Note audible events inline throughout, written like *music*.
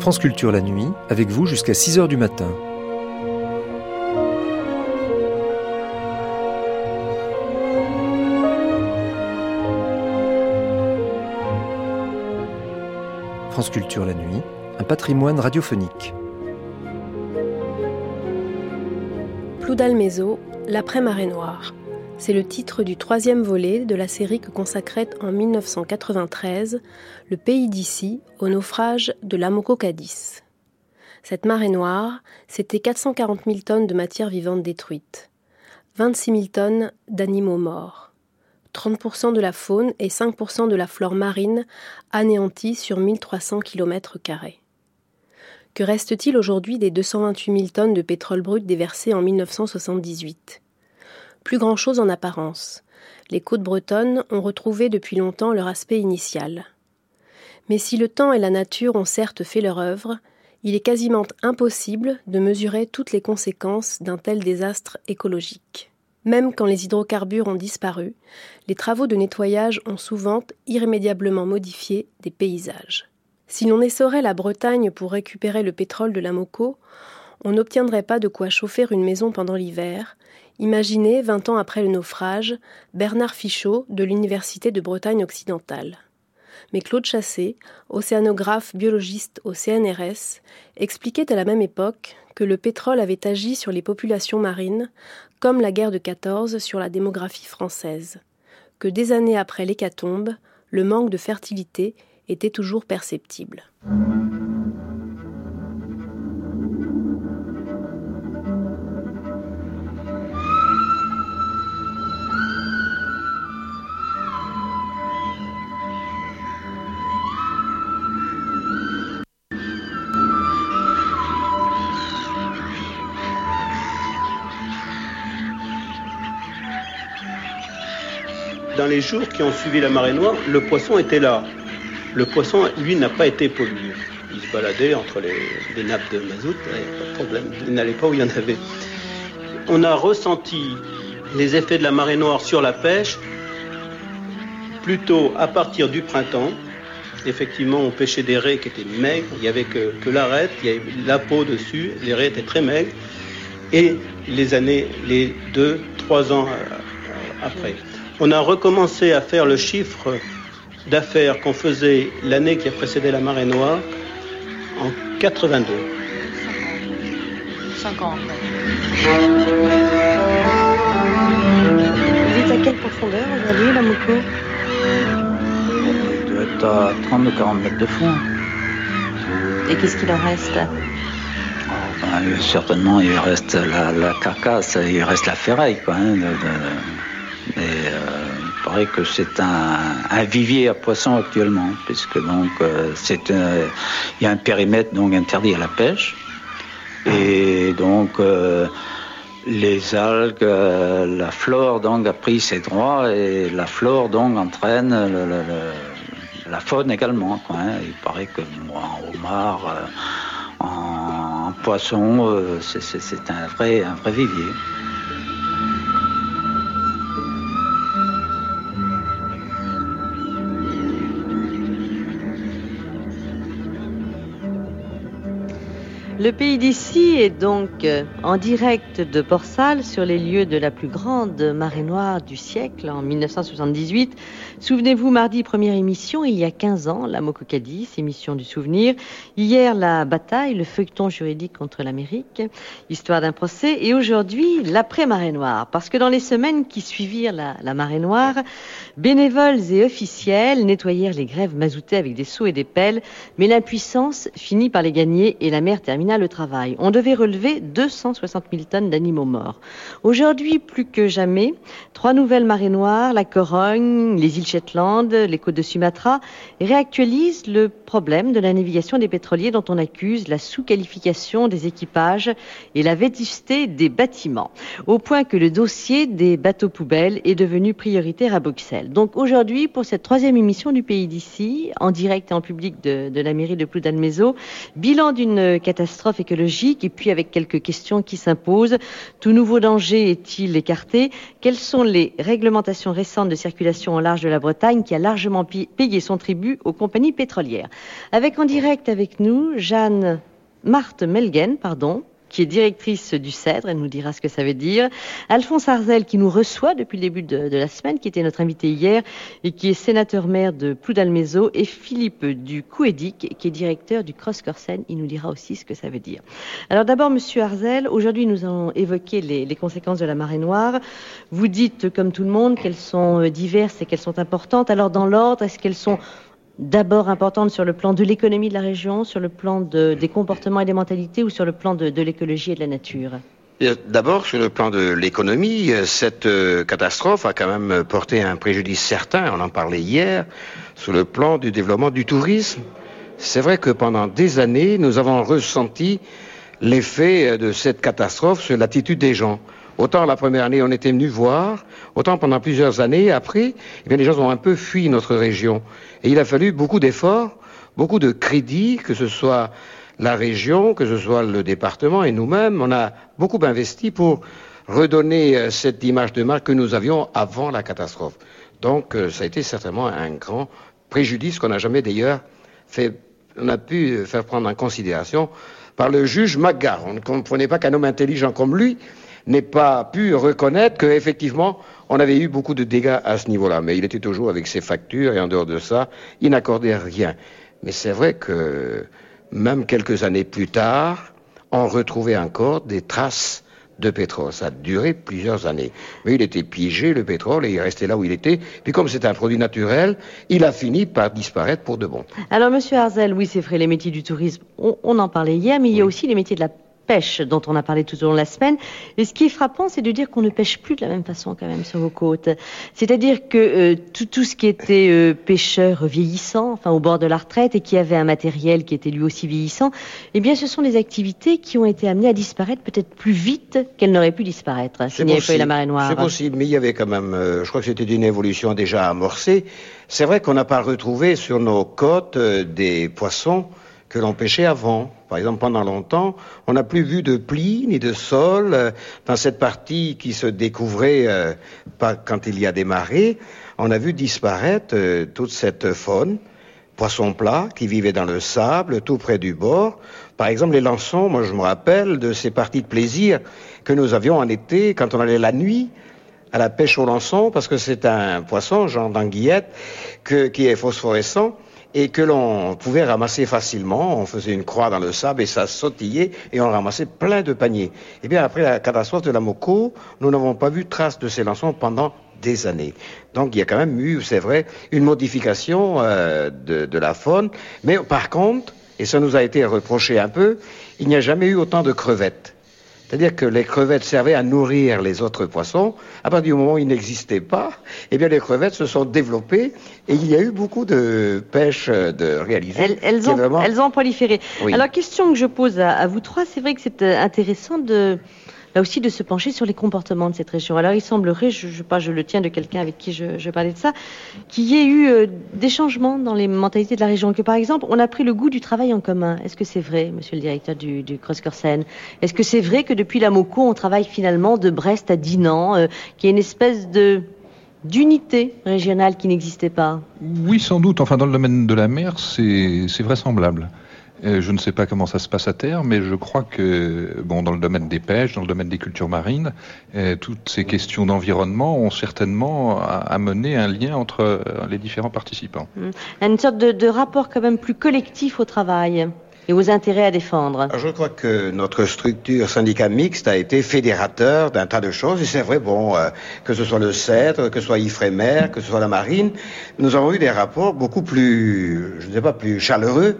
France Culture la nuit, avec vous jusqu'à 6h du matin. France Culture la nuit, un patrimoine radiophonique. Ploudalmézo, l'après-marée noire. C'est le titre du troisième volet de la série que consacrait en 1993 le pays d'ici au naufrage de l'Amoco Cadiz. Cette marée noire, c'était 440 000 tonnes de matière vivante détruite, 26 000 tonnes d'animaux morts, 30% de la faune et 5% de la flore marine anéantis sur 1300 km. Que reste-t-il aujourd'hui des 228 000 tonnes de pétrole brut déversées en 1978 plus grand-chose en apparence. Les côtes bretonnes ont retrouvé depuis longtemps leur aspect initial. Mais si le temps et la nature ont certes fait leur œuvre, il est quasiment impossible de mesurer toutes les conséquences d'un tel désastre écologique. Même quand les hydrocarbures ont disparu, les travaux de nettoyage ont souvent irrémédiablement modifié des paysages. Si l'on essorait la Bretagne pour récupérer le pétrole de la Moco, on n'obtiendrait pas de quoi chauffer une maison pendant l'hiver, Imaginez, vingt ans après le naufrage, Bernard Fichot de l'Université de Bretagne occidentale. Mais Claude Chassé, océanographe biologiste au CNRS, expliquait à la même époque que le pétrole avait agi sur les populations marines, comme la guerre de 14 sur la démographie française, que des années après l'hécatombe, le manque de fertilité était toujours perceptible. Les jours qui ont suivi la marée noire, le poisson était là. Le poisson, lui, n'a pas été pollué. Il se baladait entre les, nappes de mazout. Il n'allait pas où il y en avait. On a ressenti les effets de la marée noire sur la pêche plutôt à partir du printemps. Effectivement, on pêchait des raies qui étaient maigres, il n'y avait que, que l'arête, il y avait la peau dessus, les raies étaient très maigres. Et les années, les deux, trois ans euh, après on a recommencé à faire le chiffre d'affaires qu'on faisait l'année qui a précédé la marée noire en 82. 50. Vous êtes à quelle profondeur aujourd'hui, la Moco Il doit être à 30 ou 40 mètres de fond. Et qu'est-ce qu'il en reste? Oh, ben, Certainement, il reste la, carcasse, il reste la ferraille, quoi. Hein, et euh, il paraît que c'est un, vivier à poissons actuellement, puisque donc euh, c'est il y a un périmètre donc interdit à la pêche. Et donc euh, les algues, la flore donc a pris ses droits et la flore donc entraîne la faune également. Hein. Il paraît que en homard, en, poisson, c'est un vrai vivier. Le pays d'ici est donc euh, en direct de Port-Salle sur les lieux de la plus grande marée noire du siècle en 1978. Souvenez-vous, mardi, première émission, il y a 15 ans, la Mococadis, émission du souvenir. Hier, la bataille, le feuilleton juridique contre l'Amérique, histoire d'un procès. Et aujourd'hui, l'après-marée noire. Parce que dans les semaines qui suivirent la, marée noire, bénévoles et officiels nettoyèrent les grèves mazoutées avec des seaux et des pelles. Mais l'impuissance finit par les gagner et la mer le travail. On devait relever 260 000 tonnes d'animaux morts. Aujourd'hui, plus que jamais, trois nouvelles marées noires, la Corogne, les îles Shetland, les côtes de Sumatra, réactualisent le problème de la navigation des pétroliers dont on accuse la sous-qualification des équipages et la vétusté des bâtiments, au point que le dossier des bateaux poubelles est devenu prioritaire à Bruxelles. Donc aujourd'hui, pour cette troisième émission du Pays d'ici, en direct et en public de, la mairie de Ploudalmézo, bilan d'une catastrophe catastrophe écologique et puis avec quelques questions qui s'imposent. Tout nouveau danger est-il écarté? Quelles sont les réglementations récentes de circulation au large de la Bretagne qui a largement payé son tribut aux compagnies pétrolières? Avec en direct avec nous Jeanne Marthe Melgen, pardon, qui est directrice du CEDRE, elle nous dira ce que ça veut dire. Alphonse Arzel, qui nous reçoit depuis le début de, la semaine, qui était notre invité hier et qui est sénateur-maire de Ploudalmézo, et Philippe Ducouédic, qui est directeur du Cross Corsen. Il nous dira aussi ce que ça veut dire. Alors d'abord, Monsieur Arzel, aujourd'hui nous allons évoqué les, les, conséquences de la marée noire. Vous dites, comme tout le monde, qu'elles sont euh, diverses et qu'elles sont importantes. Alors dans l'ordre, est-ce qu'elles sont d'abord importante sur le plan de l'économie de la région, sur le plan des comportements et des mentalités ou sur le plan de, l'écologie et de la nature? D'abord, sur le plan de l'économie, cette euh, catastrophe a quand même porté un préjudice certain, on en parlait hier, sur le plan du développement du tourisme. C'est vrai que pendant des années, nous avons ressenti l'effet de cette catastrophe sur l'attitude des gens. Autant la première année, on était venu voir, autant pendant plusieurs années après, eh bien, les gens ont un peu fui notre région. Et il a fallu beaucoup d'efforts, beaucoup de crédits, que ce soit la région, que ce soit le département et nous-mêmes. On a beaucoup investi pour redonner euh, cette image de marque que nous avions avant la catastrophe. Donc, euh, ça a été certainement un grand préjudice qu'on n'a jamais d'ailleurs fait, on a pu faire prendre en considération par le juge Magar. On ne comprenait pas qu'un homme intelligent comme lui n'ait pas pu reconnaître qu'effectivement, on avait eu beaucoup de dégâts à ce niveau-là. Mais il était toujours avec ses factures et en dehors de ça, il n'accordait rien. Mais c'est vrai que même quelques années plus tard, on retrouvait encore des traces de pétrole. Ça a duré plusieurs années. Mais il était piégé, le pétrole, et il restait là où il était. Puis comme c'est un produit naturel, il a fini par disparaître pour de bon. Alors, Monsieur Arzel, oui, c'est vrai, les métiers du tourisme, on, en parlait hier, mais il y a aussi les métiers de la pêche dont on a parlé tout au long de la semaine. Et ce qui est frappant, c'est de dire qu'on ne pêche plus de la même façon quand même sur vos côtes. C'est-à-dire que euh, tout, tout, ce qui était euh, pêcheur vieillissant, enfin au bord de la retraite, et qui avait un matériel qui était lui aussi vieillissant, eh bien ce sont des activités qui ont été amenées à disparaître peut-être plus vite qu'elles n'auraient pu disparaître s'il n'y avait pas eu la marée noire. C'est possible, mais il y avait quand même, euh, je crois que c'était une évolution déjà amorcée. C'est vrai qu'on n'a pas retrouvé sur nos côtes des poissons que l'on pêchait avant. Par exemple, pendant longtemps, on n'a plus vu de plis ni de sol euh, dans cette partie qui se découvrait euh, pas quand il y a des marées. On a vu disparaître euh, toute cette faune, poissons plats qui vivaient dans le sable, tout près du bord. Par exemple, les lançons, moi je me rappelle de ces parties de plaisir que nous avions en été quand on allait la nuit à la pêche au lançon, parce que c'est un poisson, genre d'anguillette, qui est phosphorescent et que l'on pouvait ramasser facilement. On faisait une croix dans le sable et ça sautillait et on ramassait plein de paniers. Eh bien, après la catastrophe de la Moco, nous n'avons pas vu trace de ces lançons pendant des années. Donc il y a quand même eu, c'est vrai, une modification euh, de, de la faune. Mais par contre, et ça nous a été reproché un peu, il n'y a jamais eu autant de crevettes. C'est-à-dire que les crevettes servaient à nourrir les autres poissons. À partir du moment où ils n'existaient pas, eh bien les crevettes se sont développées et il y a eu beaucoup de pêche de réalisées. Elles, ont, elles ont proliféré. Alors, question que je pose à vous trois, c'est vrai que c'est euh, intéressant de là aussi de se pencher sur les comportements de cette région. Alors il semblerait, je, le tiens de quelqu'un avec qui je, parlais de ça, qu'il y ait eu euh, des changements dans les mentalités de la région, que par exemple on a pris le goût du travail en commun. Est-ce que c'est vrai, monsieur le directeur du, du Cross Corsen Est-ce que c'est vrai que depuis la Moco on travaille finalement de Brest à Dinan, qu'il y a une espèce d'unité régionale qui n'existait pas? Oui, sans doute. Enfin, dans le domaine de la mer, c'est vraisemblable. Euh, je ne sais pas comment ça se passe à terre, mais je crois que, bon, dans le domaine des pêches, dans le domaine des cultures marines, euh, toutes ces questions d'environnement ont certainement amené un lien entre euh, les différents participants. Mmh. Une sorte de, de rapport quand même plus collectif au travail et aux intérêts à défendre. Je crois que notre structure syndicat mixte a été fédérateur d'un tas de choses. Et c'est vrai, bon, euh, que ce soit le CEDRE, que ce soit Ifremer, que ce soit la marine, nous avons eu des rapports beaucoup plus, je ne sais pas, plus chaleureux,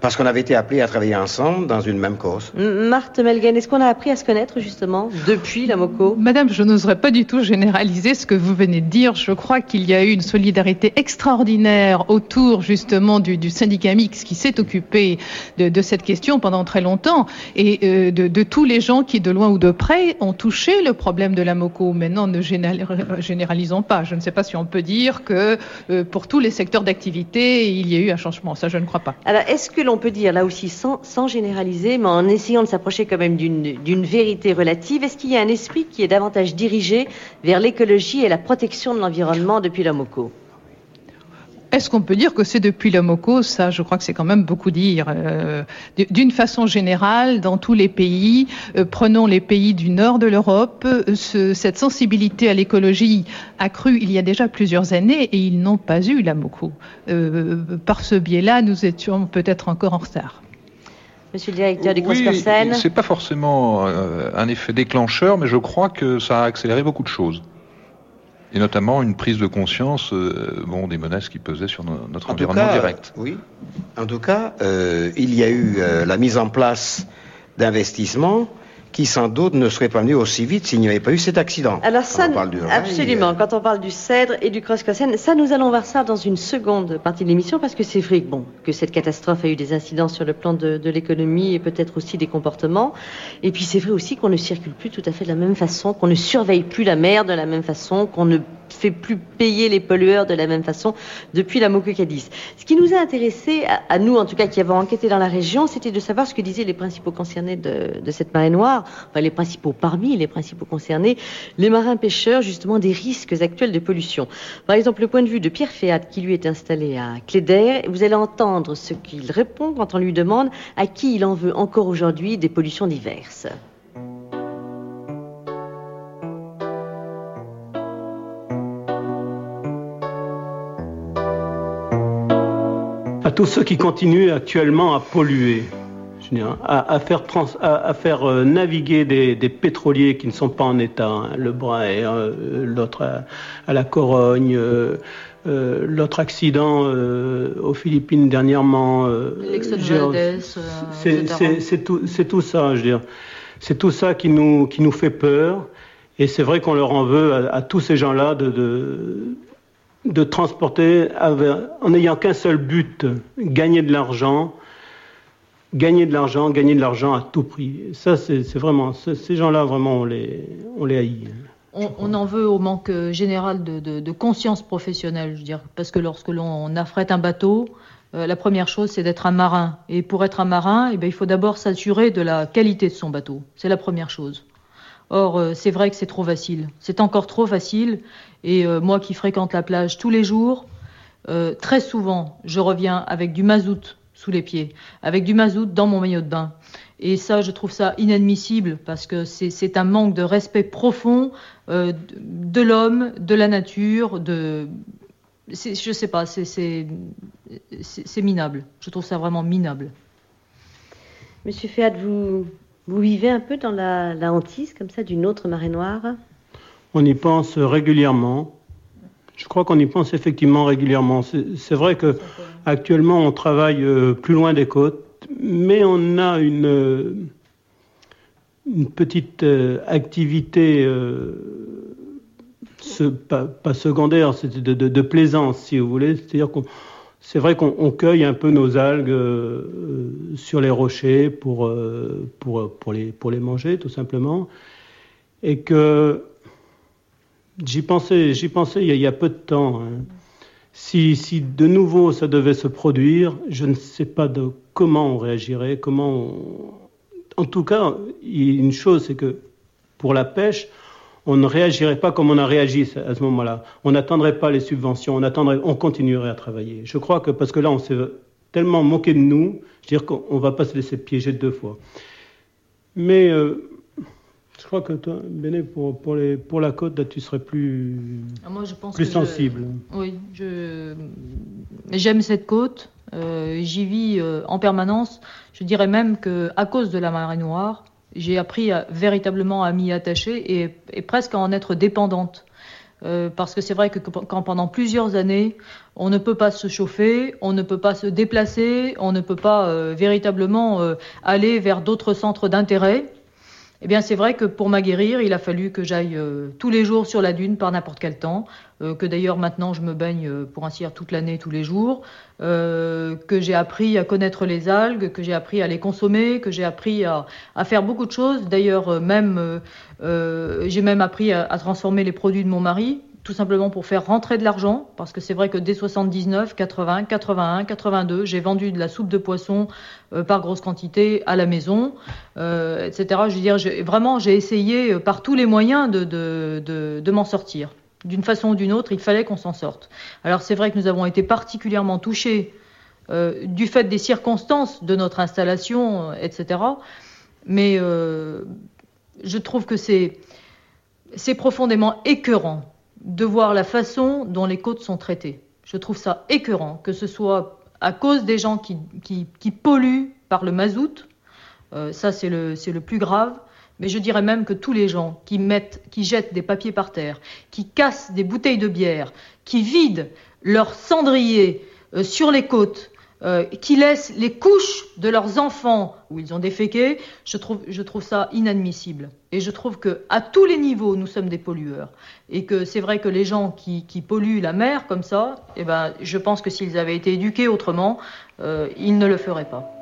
parce qu'on avait été appelés à travailler ensemble dans une même cause. Marthe Melgen, est-ce qu'on a appris à se connaître justement depuis la MOCO? Madame, je n'oserais pas du tout généraliser ce que vous venez de dire. Je crois qu'il y a eu une solidarité extraordinaire autour justement du, du syndicat mixte qui s'est occupé de, cette question pendant très longtemps et euh, de, tous les gens qui, de loin ou de près, ont touché le problème de la MOCO. Maintenant, ne généralisons pas. Je ne sais pas si on peut dire que euh, pour tous les secteurs d'activité, il y a eu un changement. Ça, je ne crois pas. Alors, est-ce que auquel on peut dire, là aussi, sans, sans généraliser, mais en essayant de s'approcher quand même d'une vérité relative, est-ce qu'il y a un esprit qui est davantage dirigé vers l'écologie et la protection de l'environnement depuis la MOCO? Est-ce qu'on peut dire que c'est depuis la MOCO Ça, je crois que c'est quand même beaucoup dire. Euh, d'une façon générale, dans tous les pays, euh, prenons les pays du nord de l'Europe, euh, cette sensibilité à l'écologie a cru il y a déjà plusieurs années et ils n'ont pas eu la MOCO. par ce biais-là, nous étions peut-être encore en retard. Monsieur le directeur du oui, C'est pas forcément un effet déclencheur, mais je crois que ça a accéléré beaucoup de choses. Et notamment une prise de conscience euh, bon, des menaces qui pesaient sur notre environnement direct. Oui. En tout cas, euh, il y a eu euh, la mise en place d'investissements qui sans doute ne serait pas venu aussi vite s'il n'y avait pas eu cet accident. Alors ça, absolument. Quand on parle du cèdre et du cross ça nous allons voir ça dans une seconde partie de l'émission parce que c'est vrai bon, que cette catastrophe a eu des incidents sur le plan de, de l'économie et peut-être aussi des comportements. Et puis c'est vrai aussi qu'on ne circule plus tout à fait de la même façon, qu'on ne surveille plus la mer de la même façon, qu'on ne fait plus payer les pollueurs de la même façon depuis la Mokucadis. Ce qui nous a intéressé, à, nous en tout cas qui avons enquêté dans la région, c'était de savoir ce que disaient les principaux concernés de, de cette marée noire, enfin les principaux parmi les principaux concernés, les marins pêcheurs justement des risques actuels de pollution. Par exemple, le point de vue de Pierre Féat qui lui est installé à Cléder, vous allez entendre ce qu'il répond quand on lui demande à qui il en veut encore aujourd'hui des pollutions diverses. Tous ceux qui continuent actuellement à polluer, à, faire, à, faire euh, naviguer des, pétroliers qui ne sont pas en état, hein. le bras euh, l'autre à, la Corogne, euh, l'autre accident aux Philippines dernièrement. c'est tout, tout, ça, je veux dire. C'est tout ça qui nous, qui nous fait peur. Et c'est vrai qu'on leur en veut à, tous ces gens-là de, de de transporter en n'ayant qu'un seul but, gagner de l'argent, gagner de l'argent, gagner de l'argent à tout prix. ça, c'est vraiment, ces gens-là, vraiment, on les, on les haït. On, en veut au manque général de, conscience professionnelle, je veux dire, parce que lorsque l'on affrète un bateau, euh, la première chose, c'est d'être un marin. Et pour être un marin, eh bien, il faut d'abord s'assurer de la qualité de son bateau. C'est la première chose. Or, euh, c'est vrai que c'est trop facile. C'est encore trop facile. Et euh, moi qui fréquente la plage tous les jours, euh, très souvent, je reviens avec du mazout sous les pieds, avec du mazout dans mon maillot de bain. Et ça, je trouve ça inadmissible parce que c'est un manque de respect profond de l'homme, de la nature, de. Je sais pas, c'est minable. Je trouve ça vraiment minable. Monsieur Féat, vous, vous vivez un peu dans la, hantise comme ça d'une autre marée noire? On y pense régulièrement. Je crois qu'on y pense effectivement régulièrement. C'est vrai que actuellement on travaille euh, plus loin des côtes, mais on a une, euh, petite euh, activité pas, secondaire, c'est de, de, plaisance si vous voulez. C'est-à-dire qu'on c'est vrai qu'on cueille un peu nos algues sur les rochers pour, les, pour les manger, tout simplement. Et que j'y pensais, j'y pensais il y, a, peu de temps. Hein. Si, si, de nouveau ça devait se produire, je ne sais pas de comment on réagirait, comment En tout cas, une chose, c'est que pour la pêche, on ne réagirait pas comme on a réagi à ce moment-là. On n'attendrait pas les subventions, on, attendrait, on continuerait à travailler. Je crois que parce que là, on s'est tellement moqué de nous, je veux dire qu'on ne va pas se laisser piéger deux fois. Mais euh, je crois que toi, Béné, pour, pour, les, pour la côte, tu serais plus, ah, moi, je pense plus sensible. oui, j'aime cette côte. Euh, j'y vis euh, en permanence. Je dirais même que à cause de la marée noire, j'ai appris véritablement à m'y attacher et, presque à en être dépendante. Euh, parce que c'est vrai que quand pendant plusieurs années, on ne peut pas se chauffer, on ne peut pas se déplacer, on ne peut pas véritablement aller vers d'autres centres d'intérêt, eh bien, c'est vrai que pour m'aguerrir, il a fallu que j'aille euh, tous les jours sur la dune par n'importe quel temps, euh, que d'ailleurs maintenant je me baigne euh, pour ainsi dire toute l'année, tous les jours, que j'ai appris à connaître les algues, que j'ai appris à les consommer, que j'ai appris à, faire beaucoup de choses. D'ailleurs, même j'ai même appris à, transformer les produits de mon mari tout simplement pour faire rentrer de l'argent, parce que c'est vrai que dès 79, 80, 81, 82, j'ai vendu de la soupe de poisson euh, par grosse quantité à la maison, euh, etc. Je veux dire, vraiment, j'ai essayé euh, par tous les moyens de, de, m'en sortir. D'une façon ou d'une autre, il fallait qu'on s'en sorte. Alors c'est vrai que nous avons été particulièrement touchés du fait des circonstances de notre installation, etc. Mais je trouve que c'est profondément écœurant de voir la façon dont les côtes sont traitées. Je trouve ça écœurant, que ce soit à cause des gens qui, polluent par le mazout, euh, ça c'est le, le, plus grave, mais je dirais même que tous les gens qui, mettent, qui jettent des papiers par terre, qui cassent des bouteilles de bière, qui vident leurs cendriers euh, sur les côtes, euh, qui laissent les couches de leurs enfants où ils ont déféqué, je trouve, je trouve ça inadmissible. Et je trouve que à tous les niveaux, nous sommes des pollueurs. Et que c'est vrai que les gens qui, polluent la mer comme ça, eh ben, je pense que s'ils avaient été éduqués autrement, euh, ils ne le feraient pas.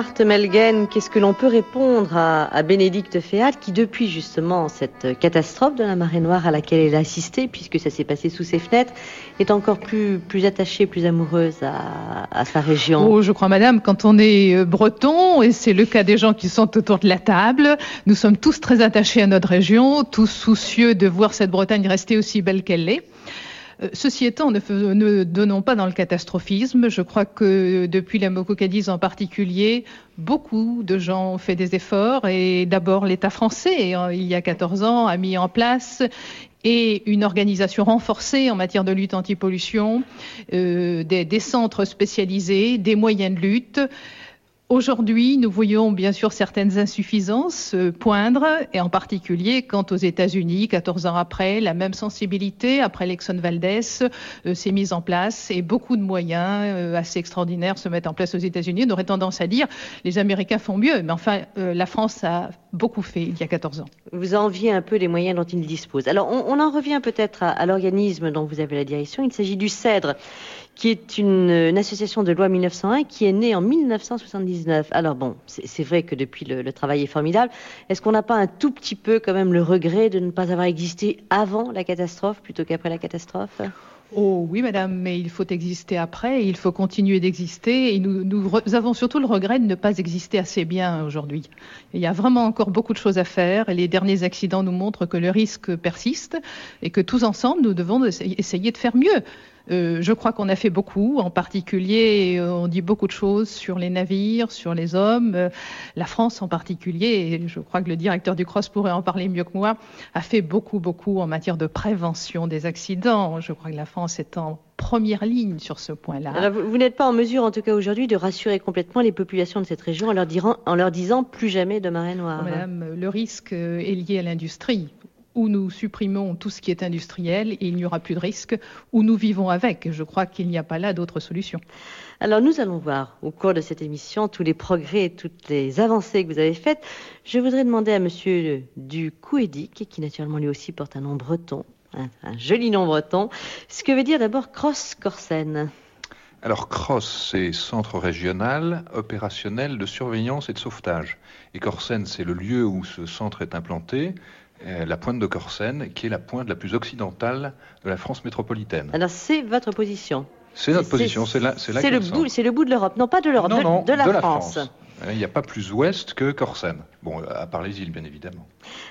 Marthe Melgen, qu'est-ce que l'on peut répondre à, Bénédicte Féal qui, depuis justement cette catastrophe de la marée noire à laquelle elle a assisté, puisque ça s'est passé sous ses fenêtres, est encore plus, plus attachée, plus amoureuse à, sa région? Oh, je crois, madame, quand on est euh, breton, et c'est le cas des gens qui sont autour de la table, nous sommes tous très attachés à notre région, tous soucieux de voir cette Bretagne rester aussi belle qu'elle est. Euh, ceci étant, ne, donnons pas dans le catastrophisme. Je crois que depuis la Mococadise en particulier, beaucoup de gens ont fait des efforts et d'abord l'État français, euh, il y a 14 ans, a mis en place et une organisation renforcée en matière de lutte anti-pollution, euh, des, centres spécialisés, des moyens de lutte. Aujourd'hui, nous voyons bien sûr certaines insuffisances euh, poindre, et en particulier quant aux États-Unis, 14 ans après, la même sensibilité après l'Exxon Valdez euh, s'est mise en place et beaucoup de moyens euh, assez extraordinaires se mettent en place aux États-Unis. On aurait tendance à dire les Américains font mieux, mais enfin, la France a beaucoup fait il y a 14 ans. Vous enviez un peu les moyens dont il dispose. Alors, on, en revient peut-être à, à l'organisme dont vous avez la direction. Il s'agit du CEDRE qui est une, association de loi 1901 qui est née en 1979. Alors bon, c'est vrai que depuis le, travail est formidable. Est-ce qu'on n'a pas un tout petit peu quand même le regret de ne pas avoir existé avant la catastrophe plutôt qu'après la catastrophe? Oh oui, madame, mais il faut exister après, il faut continuer d'exister, et nous, nous, avons surtout le regret de ne pas exister assez bien aujourd'hui. Il y a vraiment encore beaucoup de choses à faire, et les derniers accidents nous montrent que le risque persiste, et que tous ensemble, nous devons essayer de faire mieux. Euh, je crois qu'on a fait beaucoup. En particulier, euh, on dit beaucoup de choses sur les navires, sur les hommes. Euh, la France en particulier, et je crois que le directeur du Cross pourrait en parler mieux que moi, a fait beaucoup, beaucoup en matière de prévention des accidents. Je crois que la France est en première ligne sur ce point-là. vous, n'êtes pas en mesure, en tout cas aujourd'hui, de rassurer complètement les populations de cette région en leur, en leur disant plus jamais de marée noire. Madame, le risque est lié à l'industrie où nous supprimons tout ce qui est industriel et il n'y aura plus de risque, où nous vivons avec. Je crois qu'il n'y a pas là d'autre solution. Alors nous allons voir au cours de cette émission tous les progrès et toutes les avancées que vous avez faites. Je voudrais demander à Monsieur du qui naturellement lui aussi porte un nom breton, un, joli nom breton, ce que veut dire d'abord Cross Corsen. Alors CROSS, c'est Centre régional opérationnel de surveillance et de sauvetage. Et Corsen, c'est le lieu où ce centre est implanté. Euh, la pointe de Corsen, qui est la pointe la plus occidentale de la France métropolitaine. Alors c'est votre position C'est notre position, c'est là. C'est le, bout, le bout de l'Europe, non pas de l'Europe, de, la France. Il n'y a pas plus ouest que Corsen. Bon, à part les îles, bien évidemment.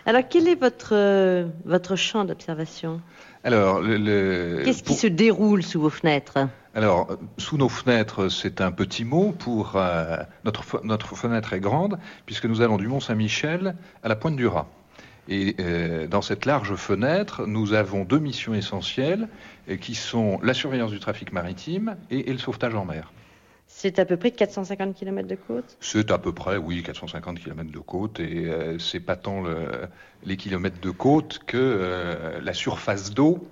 Alors, quel est votre, euh, votre champ d'observation? Alors, Qu'est-ce qui se déroule sous vos fenêtres? Alors, sous nos fenêtres, c'est un petit mot pour euh, notre, notre fenêtre est grande, puisque nous allons du Mont Saint-Michel à la Pointe du Raz. Et euh, dans cette large fenêtre, nous avons deux missions essentielles euh, qui sont la surveillance du trafic maritime et, le sauvetage en mer. C'est à peu près 450 km de côte? C'est à peu près, oui, 450 km de côte. Et euh, c'est pas tant les kilomètres de côte que la surface d'eau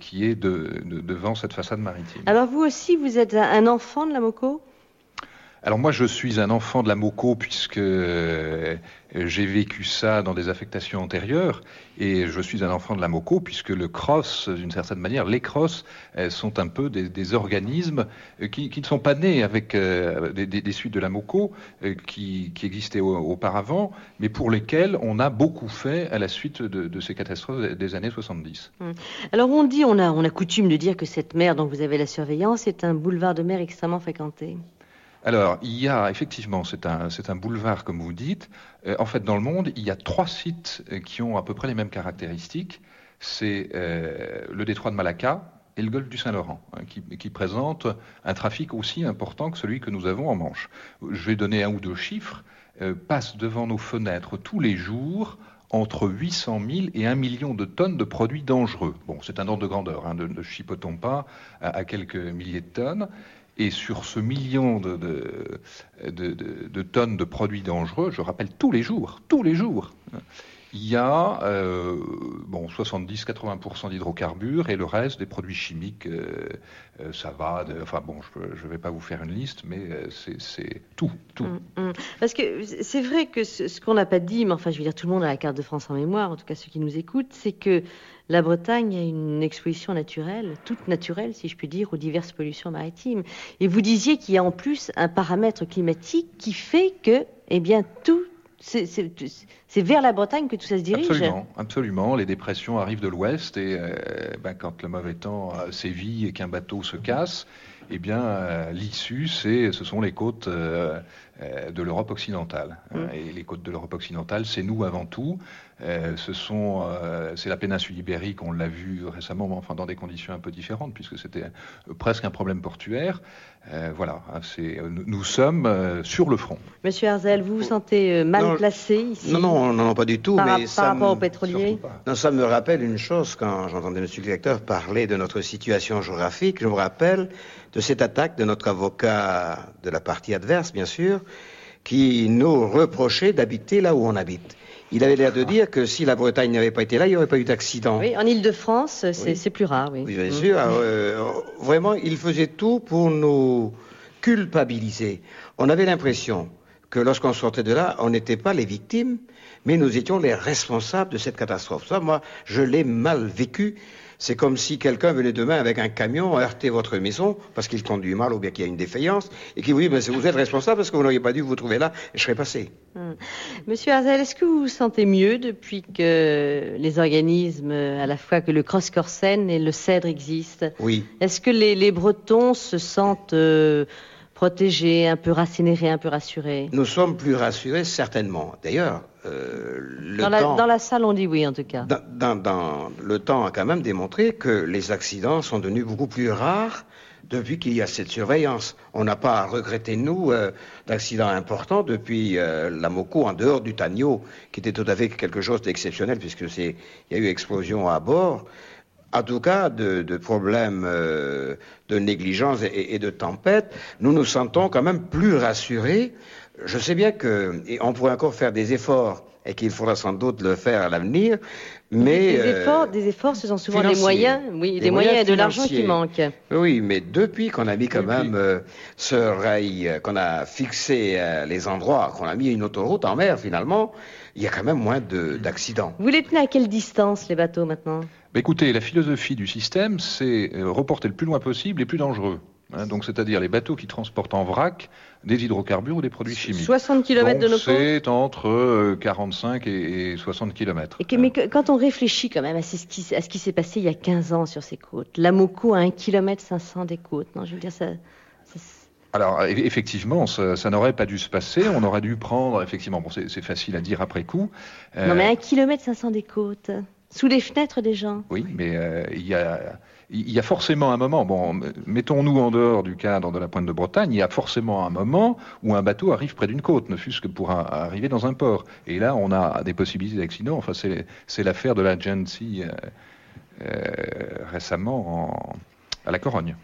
qui est devant cette façade maritime. Alors vous aussi, vous êtes un enfant de la Moco? Alors moi, je suis un enfant de la Moco puisque euh, j'ai vécu ça dans des affectations antérieures, et je suis un enfant de la Moco puisque le cross, d'une certaine manière, les crosses sont un peu des, organismes euh, qui, ne sont pas nés avec euh, des, suites de la Moco qui, existaient auparavant, mais pour lesquels on a beaucoup fait à la suite de, ces catastrophes des années 70. Hum. Alors on dit, on a coutume de dire que cette mer dont vous avez la surveillance est un boulevard de mer extrêmement fréquenté. Alors, il y a effectivement, c'est un, boulevard comme vous dites. Euh, en fait, dans le monde, il y a trois sites euh, qui ont à peu près les mêmes caractéristiques. C'est euh, le détroit de Malacca et le golfe du Saint-Laurent, hein, qui, présentent un trafic aussi important que celui que nous avons en Manche. Je vais donner un ou deux chiffres. passent devant nos fenêtres tous les jours entre 800 000 et 1 million de tonnes de produits dangereux. Bon, c'est un ordre de grandeur, hein, ne, chipotons pas à, quelques milliers de tonnes. Et sur ce million de, tonnes de produits dangereux, je rappelle tous les jours, tous les jours, il y a euh, bon, 70-80% d'hydrocarbures et le reste des produits chimiques, euh, euh, ça va. enfin bon, je ne vais pas vous faire une liste, mais c'est tout, tout. Hum, hum. Parce que c'est vrai que ce, ce qu'on n'a pas dit, mais enfin je veux dire, tout le monde a la carte de France en mémoire, en tout cas ceux qui nous écoutent, c'est que la Bretagne a une exposition naturelle, toute naturelle, si je puis dire, aux diverses pollutions maritimes. Et vous disiez qu'il y a en plus un paramètre climatique qui fait que, eh bien, tout c'est vers la Bretagne que tout ça se dirige Absolument, absolument. Les dépressions arrivent de l'ouest et euh, ben, quand le mauvais temps sévit et qu'un bateau se casse, eh bien, euh, l'issue, c'est, ce sont les côtes euh, de l'Europe occidentale. Mm. Et les côtes de l'Europe occidentale, c'est nous avant tout. Euh, ce sont, euh, c'est la péninsule ibérique, on l'a vu récemment, enfin dans des conditions un peu différentes, puisque c'était presque un problème portuaire. Euh, voilà, hein, c'est, nous sommes sur le front. Monsieur Arzel, vous vous sentez mal placé ici Non, non, non, pas du tout. Par, mais ça rapport aux pétroliers Non, ça me rappelle une chose quand j'entendais Monsieur le directeur parler de notre situation géographique. Je me rappelle de cette attaque de notre avocat de la partie adverse, bien sûr, qui nous reprochait d'habiter là où on habite. Il avait l'air de dire que si la Bretagne n'avait pas été là, il n'y aurait pas eu d'accident. Oui, en Ile-de-France, c'est plus rare, oui. oui bien sûr. Euh, vraiment, il faisait tout pour nous culpabiliser. On avait l'impression que lorsqu'on sortait de là, on n'était pas les victimes, mais nous étions les responsables de cette catastrophe. Ça, moi, je l'ai mal vécu. C'est comme si quelqu'un venait demain avec un camion heurter votre maison parce qu'il conduit mal ou bien qu'il y a une défaillance et qui vous dit mais vous êtes responsable parce que vous n'auriez pas dû vous trouver là et je serais passé. Hum. Monsieur Hazel, est-ce que vous vous sentez mieux depuis que les organismes, à la fois que le Cross Corsen et le Cèdre existent? Oui. Est-ce que les, Bretons se sentent euh, protégés, un peu racinérés, un peu rassurés Nous sommes plus rassurés certainement. D'ailleurs, euh, dans, la, salle, on dit oui, en tout cas. Dans, le temps a quand même démontré que les accidents sont devenus beaucoup plus rares depuis qu'il y a cette surveillance. On n'a pas à regretter, nous, euh, d'accidents importants depuis euh, la Moco, en dehors du Tagno, qui était tout à fait quelque chose d'exceptionnel, puisque c'est, il y a eu explosion à bord. En tout cas, de, problèmes de négligence et, et, de tempête, nous nous sentons quand même plus rassurés. Je sais bien que et on pourrait encore faire des efforts et qu'il faudra sans doute le faire à l'avenir, mais des euh, efforts, des efforts, ce sont souvent des moyens, oui, des, moyens, et de l'argent qui manquent. Oui, mais depuis qu'on a mis quand même euh, ce rail, euh, qu'on a fixé les endroits, qu'on a mis une autoroute en mer finalement, il y a quand même moins d'accidents. Vous les tenez à quelle distance les bateaux maintenant? Écoutez, la philosophie du système, c'est reporter le plus loin possible les plus dangereux. Hein, donc, c'est-à-dire les bateaux qui transportent en vrac des hydrocarbures ou des produits chimiques. 60 km de nos C'est entre 45 euh, et 60 km. Et mais quand on réfléchit quand même à ce qui, à ce qui s'est passé il y a 15 ans sur ces côtes, la Moco à 1 km 500 des côtes, non, je veux dire ça... alors effectivement, ça, n'aurait pas dû se passer. On aurait dû prendre, effectivement, bon, c'est facile à dire après coup. Non, mais 1 km 500 des côtes, sous les fenêtres des gens. Oui, mais euh, il y a y a forcément un moment, bon, mettons-nous en dehors du cadre de la pointe de Bretagne, il y a forcément un moment où un bateau arrive près d'une côte, ne fût-ce que pour arriver dans un port. Et là, on a des possibilités d'accident. Enfin, c'est l'affaire de la Gency euh, euh, récemment à la Corogne.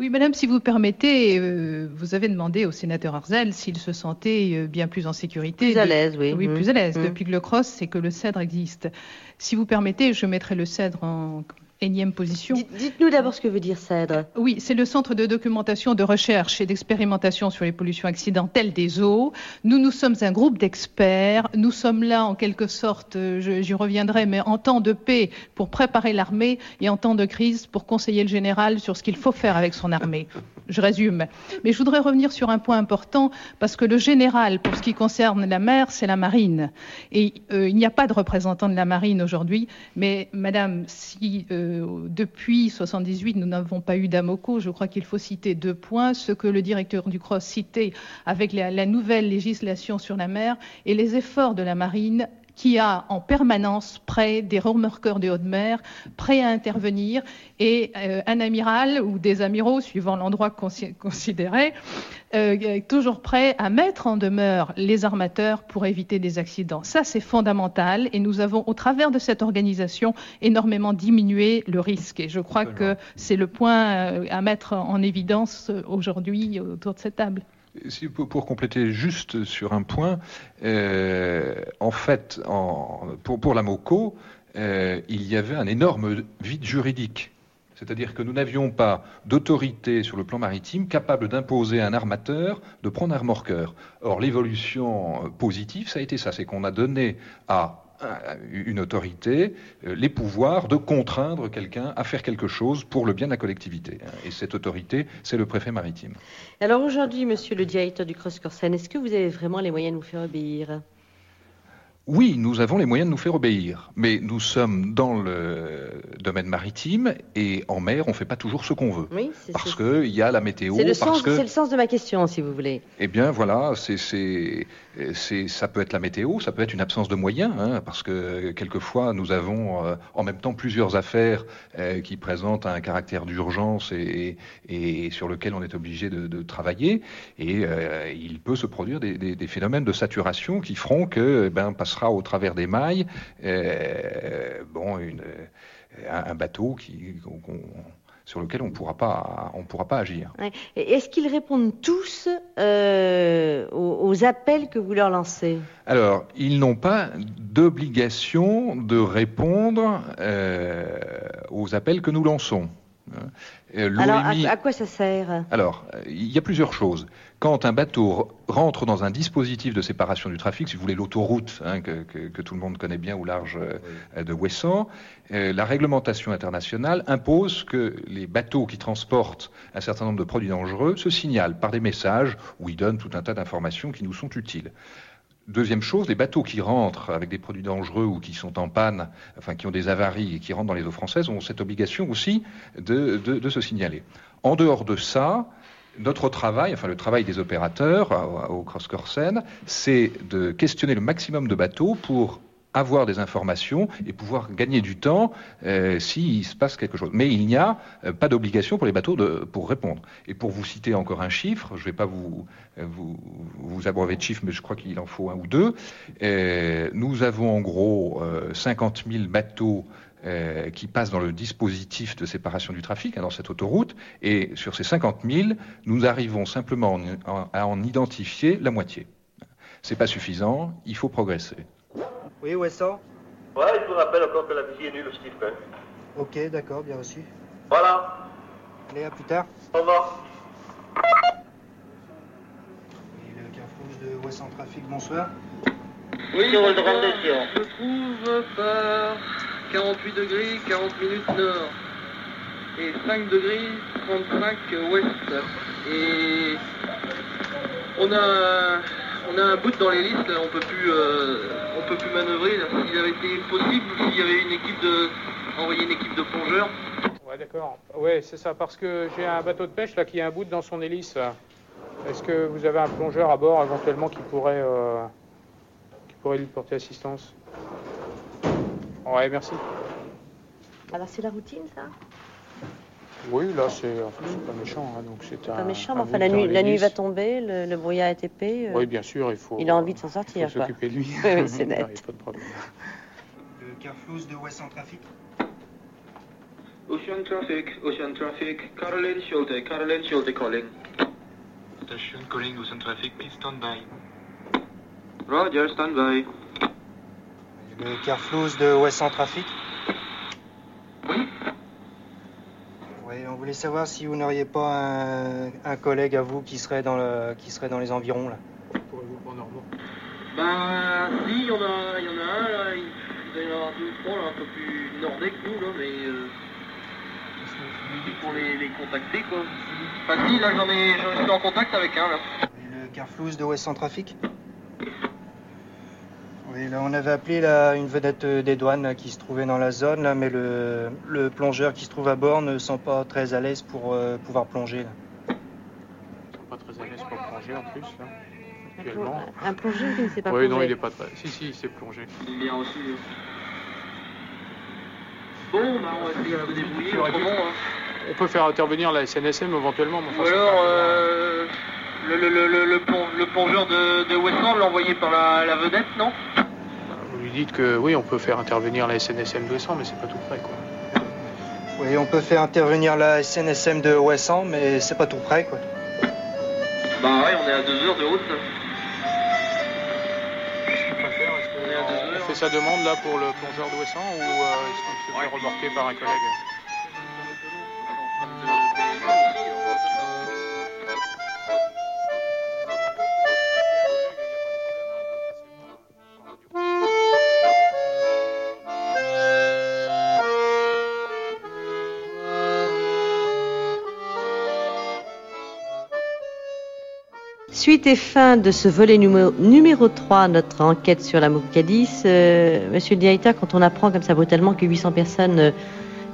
Oui, madame, si vous permettez, euh, vous avez demandé au sénateur Arzel s'il se sentait bien plus en sécurité. Plus à l'aise, oui. Oui, plus à l'aise. Mmh. Depuis que le cross, c'est que le cèdre existe. Si vous permettez, je mettrai le cèdre en énième position. Dites-nous d'abord ce que veut dire CEDRE. Oui, c'est le Centre de documentation, de recherche et d'expérimentation sur les pollutions accidentelles des eaux. Nous, nous sommes un groupe d'experts. Nous sommes là, en quelque sorte, j'y reviendrai, mais en temps de paix pour préparer l'armée et en temps de crise pour conseiller le général sur ce qu'il faut faire avec son armée. Je résume. Mais je voudrais revenir sur un point important parce que le général, pour ce qui concerne la mer, c'est la marine. Et euh, il n'y a pas de représentant de la marine aujourd'hui. Mais madame, si euh, depuis 78 nous n'avons pas eu d'AMOCO, je crois qu'il faut citer deux points. Ce que le directeur du CROSS citait avec la nouvelle législation sur la mer et les efforts de la marine qui a en permanence près des remorqueurs de haute mer, prêts à intervenir, et euh, un amiral ou des amiraux, suivant l'endroit considéré, euh, toujours prêts à mettre en demeure les armateurs pour éviter des accidents. Ça, c'est fondamental, et nous avons, au travers de cette organisation, énormément diminué le risque. Et je crois que c'est le point euh, à mettre en évidence aujourd'hui autour de cette table. Pour, compléter juste sur un point, euh, en fait, pour, la MOCO, euh, il y avait un énorme vide juridique. C'est-à-dire que nous n'avions pas d'autorité sur le plan maritime capable d'imposer à un armateur de prendre un remorqueur. Or, l'évolution positive, ça a été ça, c'est qu'on a donné à une autorité euh, les pouvoirs de contraindre quelqu'un à faire quelque chose pour le bien de la collectivité. Hein. Et cette autorité, c'est le préfet maritime. Alors aujourd'hui, monsieur le directeur du Cross-Corsen, est-ce que vous avez vraiment les moyens de nous faire obéir? Oui, nous avons les moyens de nous faire obéir, mais nous sommes dans le domaine maritime et en mer, on ne fait pas toujours ce qu'on veut. Oui, parce qu'il y a la météo. C'est le, le, sens de ma question, si vous voulez. Eh bien, voilà, c'est, ça peut être la météo, ça peut être une absence de moyens, hein, parce que quelquefois, nous avons euh, en même temps plusieurs affaires euh, qui présentent un caractère d'urgence et, et, sur lequel on est obligé de, travailler. Et euh, il peut se produire des, des, phénomènes de saturation qui feront que, eh ben, passera au travers des mailles, bon, une, un, bateau qui, sur lequel on ne pourra pas, on pourra pas agir. Est-ce qu'ils répondent tous euh, aux, appels que vous leur lancez? Alors, ils n'ont pas d'obligation de répondre euh, aux appels que nous lançons. Euh, Alors, à, quoi ça sert? Alors, il y a plusieurs choses. Quand un bateau rentre dans un dispositif de séparation du trafic, si vous voulez l'autoroute hein, que, tout le monde connaît bien au large euh, de Ouessant, euh, la réglementation internationale impose que les bateaux qui transportent un certain nombre de produits dangereux se signalent par des messages où ils donnent tout un tas d'informations qui nous sont utiles. Deuxième chose, les bateaux qui rentrent avec des produits dangereux ou qui sont en panne, enfin qui ont des avaries et qui rentrent dans les eaux françaises, ont cette obligation aussi de, de, se signaler. En dehors de ça, notre travail, enfin le travail des opérateurs au Cross-Corsen, c'est de questionner le maximum de bateaux pour avoir des informations et pouvoir gagner du temps euh, s'il se passe quelque chose. Mais il n'y a euh, pas d'obligation pour les bateaux de, pour répondre. Et pour vous citer encore un chiffre, je ne vais pas vous, euh, vous, vous abreuver de chiffres, mais je crois qu'il en faut un ou deux. nous avons en gros 50 000 bateaux qui passent dans le dispositif de séparation du trafic, hein, dans cette autoroute, et sur ces 50 000, nous arrivons simplement à en identifier la moitié. C'est pas suffisant, il faut progresser. Oui, ça Ouais, il vous rappelle encore que la visite est nulle, Steve Ok, d'accord, bien reçu. Voilà. Allez, à plus tard. Au revoir. Et le Carrefour de en Trafic, bonsoir. Oui, sur le Je trouve par 48 degrés, 40 minutes nord. Et 5 degrés, 35 ouest. Et on a on a un bout dans l'hélice, on peut plus, euh, on peut plus manœuvrer. S'il avait été possible, s'il y avait une équipe de, envoyer une équipe de plongeurs. Ouais, d'accord. Ouais, c'est ça, parce que j'ai un bateau de pêche là qui a un bout dans son hélice. Est-ce que vous avez un plongeur à bord éventuellement qui pourrait, euh, qui pourrait lui porter assistance? Ouais, merci. Alors c'est la routine, ça oui, là, c'est pas méchant. Hein, donc c'est pas méchant, mais enfin, la nuit, la nuit va tomber, le, le brouillard est épais. Euh, oui, bien sûr, il faut. Il a envie de s'en sortir. Il faut s'occuper de lui. *laughs* oui, *laughs* c'est net. Il pas de problème. Le Carflouz de West en trafic Ocean Traffic, Ocean Traffic, Caroline Schulte, Caroline Schulte calling. Station calling Ocean Traffic, please stand by. Roger, stand by. Le Carflouz de West en trafic Oui. Oui, on voulait savoir si vous n'auriez pas un, un collègue à vous qui serait dans, le, qui serait dans les environs là. Pourrez-vous prendre en Ben, si, il y en a, il y en a un, là, il, y en avoir deux ou trois, là, un peu plus nordais que nous, là, mais euh, pour les, les contacter, quoi. Enfin, si, là, j'en ai, j'en suis en contact avec un, là. Et le Carflouz de West Centrafrique Oui, là, on avait appelé là, une vedette euh, des douanes là, qui se trouvait dans la zone, là, mais le, le plongeur qui se trouve à bord ne sent pas très à l'aise pour euh, pouvoir plonger. Là. Pas très à l'aise pour plonger en plus, là. Actuellement. Un plongeur qui ne sait pas Oui, non, il est pas très. Si, si, il s'est plongé. Il est bien reçu. lui. Bon, bah, on va essayer de se débrouiller autrement, hein. On peut faire intervenir la SNSM éventuellement. Ou alors, euh, le, le, le, le, le, plong- le plongeur de, de Westland l'a envoyé par la, la vedette, non? Lui dites que oui, on peut faire intervenir la SNSM 200, mais c'est pas tout près, quoi. Oui, on peut faire intervenir la SNSM de Ouessant, mais c'est pas tout près quoi. Bah ouais, on est à deux heures de route. On fait sa demande là pour le plongeur de Wesson ou euh, est-ce qu'on se fait remorquer par un collègue? Suite et fin de ce volet numéro, numéro 3, notre enquête sur la Moukadis. Euh, Monsieur directeur, quand on apprend comme ça brutalement que 800 personnes euh,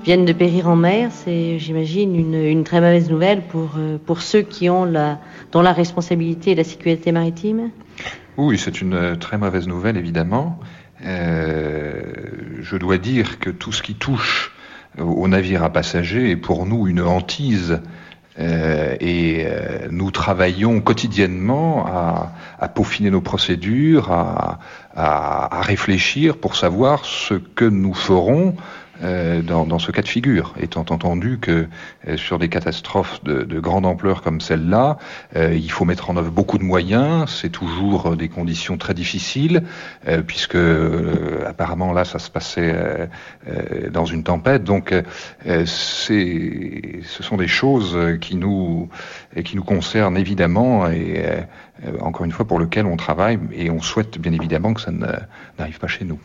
viennent de périr en mer, c'est, j'imagine, une, très mauvaise nouvelle pour, euh, pour ceux qui ont la, dont la responsabilité est la sécurité maritime. Oui, c'est une euh, très mauvaise nouvelle, évidemment. Je dois dire que tout ce qui touche au- aux navires à passagers est pour nous une hantise. Euh, et euh, nous travaillons quotidiennement à, peaufiner nos procédures, à réfléchir pour savoir ce que nous ferons euh, dans, dans ce cas de figure, étant entendu que euh, sur des catastrophes de, de grande ampleur comme celle-là, euh, il faut mettre en œuvre beaucoup de moyens, c'est toujours euh, des conditions très difficiles, euh, puisque euh, apparemment là ça se passait dans une tempête, donc ce sont des choses qui nous, qui nous concernent évidemment et encore une fois pour lesquelles on travaille et on souhaite bien évidemment que ça n'arrive pas chez nous.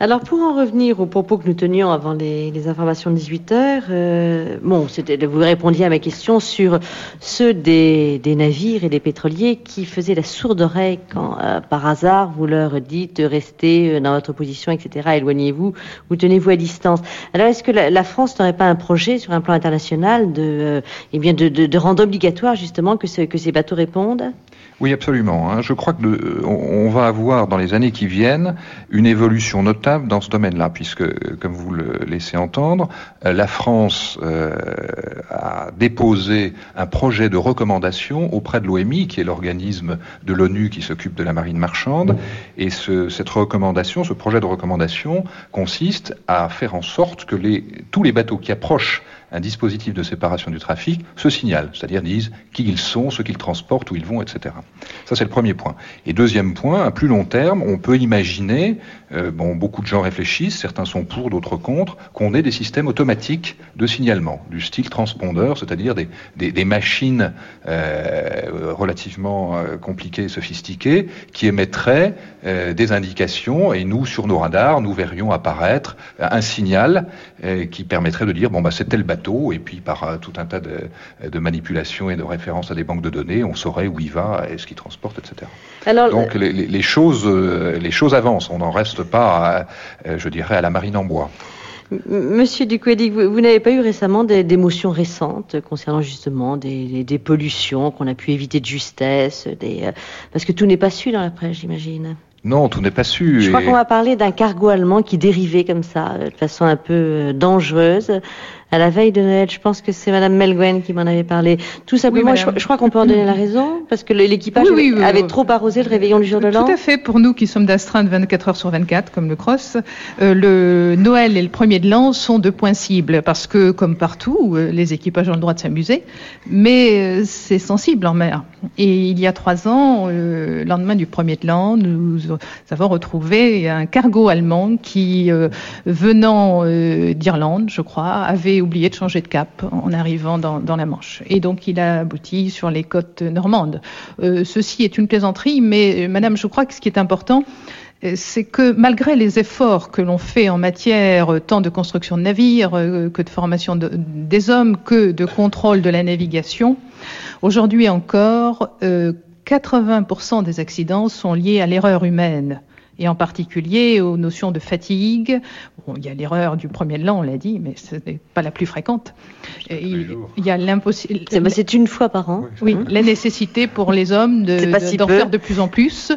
Alors pour en revenir aux propos que nous tenions avant les, informations de 18 heures, euh, bon, c'était, vous répondiez à ma question sur ceux des, navires et des pétroliers qui faisaient la sourde oreille quand euh, par hasard vous leur dites restez euh, dans votre position, etc. Éloignez-vous ou tenez-vous à distance. Alors est-ce que la, France n'aurait pas un projet sur un plan international de, euh, eh bien de, de, de rendre obligatoire justement que, ce, que ces bateaux répondent? Oui, absolument. hein. Je crois que le- on va avoir dans les années qui viennent une évolution notable dans ce domaine-là, puisque, euh, comme vous le laissez entendre, euh, la France euh, a déposé un projet de recommandation auprès de l'OMI, qui est l'organisme de l'ONU qui s'occupe de la marine marchande, et ce- cette recommandation, ce projet de recommandation, consiste à faire en sorte que les, tous les bateaux qui approchent un dispositif de séparation du trafic se signalent, c'est-à-dire disent qui ils sont, ce qu'ils transportent, où ils vont, etc. Ça, c'est le premier point. Et deuxième point, à plus long terme, on peut imaginer, euh, bon, beaucoup de gens réfléchissent, certains sont pour, d'autres contre, qu'on ait des systèmes automatiques de signalement, du style transpondeur, c'est-à-dire des, machines euh, relativement euh, compliquées et sophistiquées qui émettraient des indications et nous, sur nos radars, nous verrions apparaître un signal qui permettrait de dire bon bah c'est tel bateau et puis par euh, tout un tas de, de manipulations et de références à des banques de données, on saurait où il va et ce qu'il transporte, etc. Alors, Donc les, les- choses, euh, les choses avancent. On n'en reste pas, à, euh, je dirais, à la marine en bois. Monsieur Duquedik, vous, vous n'avez pas eu récemment des, des motions récentes concernant justement des, des- des pollutions qu'on a pu éviter de justesse, des, euh, parce que tout n'est pas su dans la presse, j'imagine. Non, tout n'est pas su. Je crois et- qu'on va parler d'un cargo allemand qui dérivait comme ça, euh, de façon un peu euh, dangereuse. À la veille de Noël, je pense que c'est Madame Melgwen qui m'en avait parlé. Tout simplement, je, madame. je crois qu'on peut en donner la raison, parce que le- l'équipage Oui, oui, avait, oui, avait oui. trop arrosé le réveillon du jour de l'an. Tout à fait. Pour nous qui sommes d'astreinte 24 heures sur 24, comme le cross, euh, le Noël et le premier de l'an sont deux points cibles parce que, comme partout, euh, les équipages ont le droit de s'amuser, mais euh, c'est sensible en mer. Et il y a trois ans, euh, lendemain du premier de l'an, nous avons retrouvé un cargo allemand qui, euh, venant euh, d'Irlande, je crois, avait oublié de changer de cap en arrivant dans, la Manche. Et donc il a abouti sur les côtes normandes. Euh, ceci est une plaisanterie, mais euh, Madame, je crois que ce qui est important, euh, c'est que malgré les efforts que l'on fait en matière euh, tant de construction de navires que de formation de- des hommes, que de contrôle de la navigation, aujourd'hui encore, euh, 80% des accidents sont liés à l'erreur humaine et en particulier aux notions de fatigue. Bon, il y a l'erreur du premier lent, on l'a dit, mais ce n'est pas la plus fréquente. Il, il y a l'impossibilité. C'est une fois par an. Oui, la nécessité pour les hommes de- pas de- si d'en faire de plus en plus.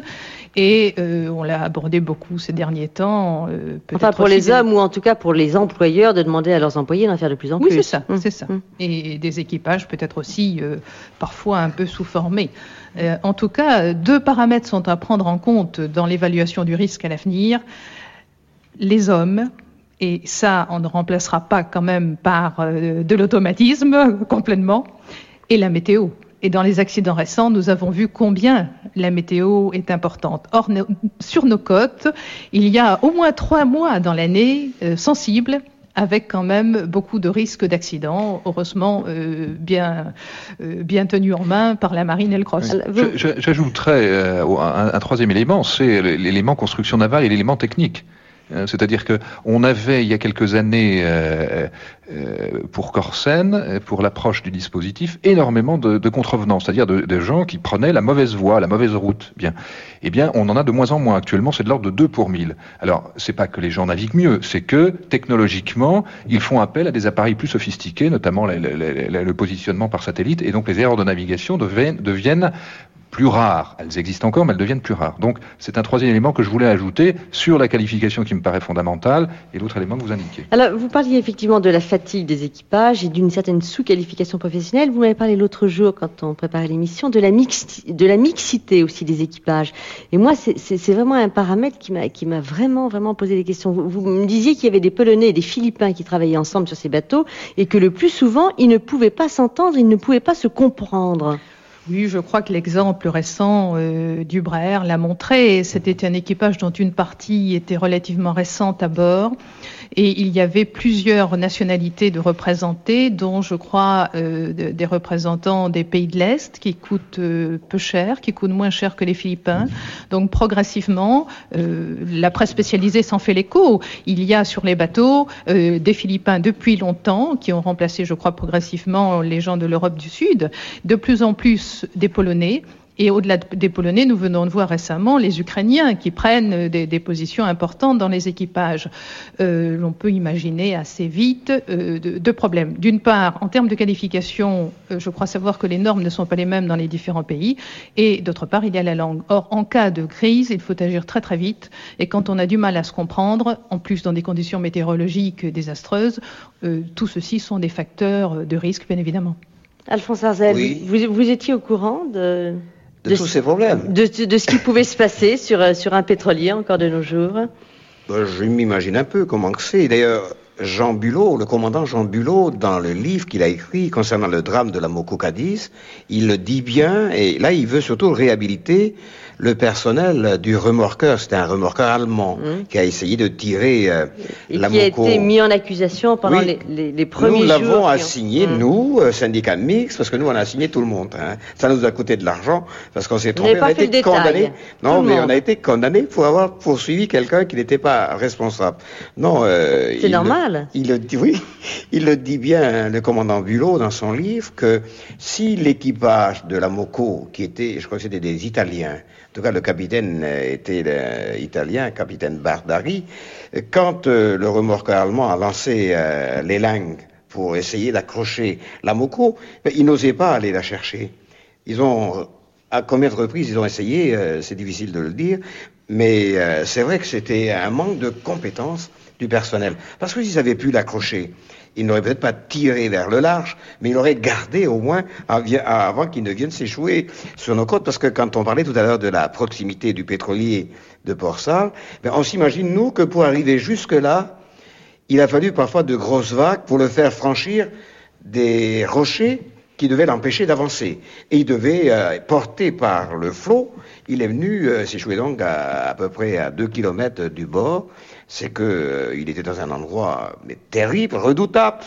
Et euh, on l'a abordé beaucoup ces derniers temps. euh, peut-être Enfin, pour les des- hommes ou en tout cas pour les employeurs de demander à leurs employés d'en faire de plus en Oui, plus. c'est ça, c'est ça. Et des équipages peut-être aussi euh, parfois un peu sous-formés. Euh, en tout cas, deux paramètres sont à prendre en compte dans l'évaluation du risque à l'avenir. Les hommes, et ça, on ne remplacera pas quand même par de l'automatisme *laughs* complètement, et la météo. Et dans les accidents récents, nous avons vu combien la météo est importante. Or, no- sur nos côtes, il y a au moins trois mois dans l'année euh, sensibles avec quand même beaucoup de risques d'accidents, heureusement euh, bien, euh, bien tenus en main par la marine et le cross. J'ajouterais euh, un troisième élément, c'est l'élément construction navale et l'élément technique. Euh, C'est-à-dire que on avait il y a quelques années euh, euh, pour Corsen, pour l'approche du dispositif, énormément de, contrevenants, c'est-à-dire de, de gens qui prenaient la mauvaise voie, la mauvaise route. Bien, eh bien, on en a de moins en moins actuellement. C'est de l'ordre de 2 pour 1000. Alors, c'est pas que les gens naviguent mieux, c'est que technologiquement, ils font appel à des appareils plus sophistiqués, notamment le positionnement par satellite, et donc les erreurs de navigation deviennent plus rares. Elles existent encore, mais elles deviennent plus rares. Donc, c'est un troisième élément que je voulais ajouter sur la qualification qui me paraît fondamentale, et l'autre élément que vous indiquez. Alors, vous parliez effectivement de la fatigue des équipages et d'une certaine sous-qualification professionnelle. Vous m'avez parlé l'autre jour, quand on préparait l'émission, de, la de la mixité aussi des équipages. Et moi, c'est- vraiment un paramètre qui m'a qui m'a vraiment, vraiment posé des questions. Vous, vous me disiez qu'il y avait des Polonais et des Philippins qui travaillaient ensemble sur ces bateaux et que le plus souvent, ils ne pouvaient pas s'entendre, ils ne pouvaient pas se comprendre. Oui, je crois que l'exemple récent euh, du Braer l'a montré. C'était un équipage dont une partie était relativement récente à bord. Et il y avait plusieurs nationalités de représentés, dont je crois euh, de- des représentants des pays de l'Est, qui coûtent euh, peu cher, qui coûtent moins cher que les Philippins. Donc progressivement, euh, la presse spécialisée s'en fait l'écho. Il y a sur les bateaux des Philippins depuis longtemps, qui ont remplacé, je crois, progressivement les gens de l'Europe du Sud, de plus en plus des Polonais. Et au-delà de- des Polonais, nous venons de voir récemment les Ukrainiens qui prennent euh, des, des positions importantes dans les équipages. Euh, L'on peut imaginer assez vite euh, de- deux problèmes. D'une part, en termes de qualification, euh, je crois savoir que les normes ne sont pas les mêmes dans les différents pays. Et d'autre part, il y a la langue. Or, en cas de crise, il faut agir très très vite. Et quand on a du mal à se comprendre, en plus dans des conditions météorologiques désastreuses, euh, tout ceci sont des facteurs de risque, bien évidemment. Alphonse Arzel, Oui. vous, vous étiez au courant de, De tous ces problèmes. de, de ce qui pouvait se passer sur, euh, sur un pétrolier encore de nos jours Ben, je m'imagine un peu comment que c'est. D'ailleurs, Jean Bulot, le commandant Jean Bulot, dans le livre qu'il a écrit concernant le drame de la Moko Cadiz, il le dit bien, et là, il veut surtout réhabiliter le personnel du remorqueur. C'était un remorqueur allemand qui a essayé de tirer euh, et la qui a été mis en accusation pendant Oui. les, les, les premiers Nous jours. l'avons qui ont- assigné, Hum. nous, syndicat mixte, parce que nous, on a assigné tout le monde. hein. Ça nous a coûté de l'argent, parce qu'on s'est trompé. On a été condamné. Non, mais monde. on a été condamné pour avoir poursuivi quelqu'un qui n'était pas responsable. Non, euh, C'est normal. Il le dit, oui, *laughs* il le dit bien, hein, le commandant Bulot, dans son livre, que si l'équipage de la Moco, qui était, je crois que c'était des Italiens, en tout cas le capitaine euh, était euh, italien, capitaine Bardari, quand euh, le remorqueur allemand a lancé euh, les pour essayer d'accrocher la Moco, ben, ils n'osaient pas aller la chercher. Ils ont, à combien de reprises ils ont essayé, euh, c'est difficile de le dire, mais c'est vrai que c'était un manque de compétences du personnel. Parce que s'ils avaient pu l'accrocher, ils n'auraient peut-être pas tiré vers le large, mais ils l'auraient gardé au moins avant qu'il ne vienne s'échouer sur nos côtes. Parce que quand on parlait tout à l'heure de la proximité du pétrolier de Port-Salle, ben, on s'imagine, nous, que pour arriver jusque-là, il a fallu parfois de grosses vagues pour le faire franchir des rochers qui devaient l'empêcher d'avancer. Et il devait, euh, porté par le flot, il est venu euh, s'échouer donc à, peu près à 2 kilomètres du bord. C'est que euh, il était dans un endroit terrible, redoutable.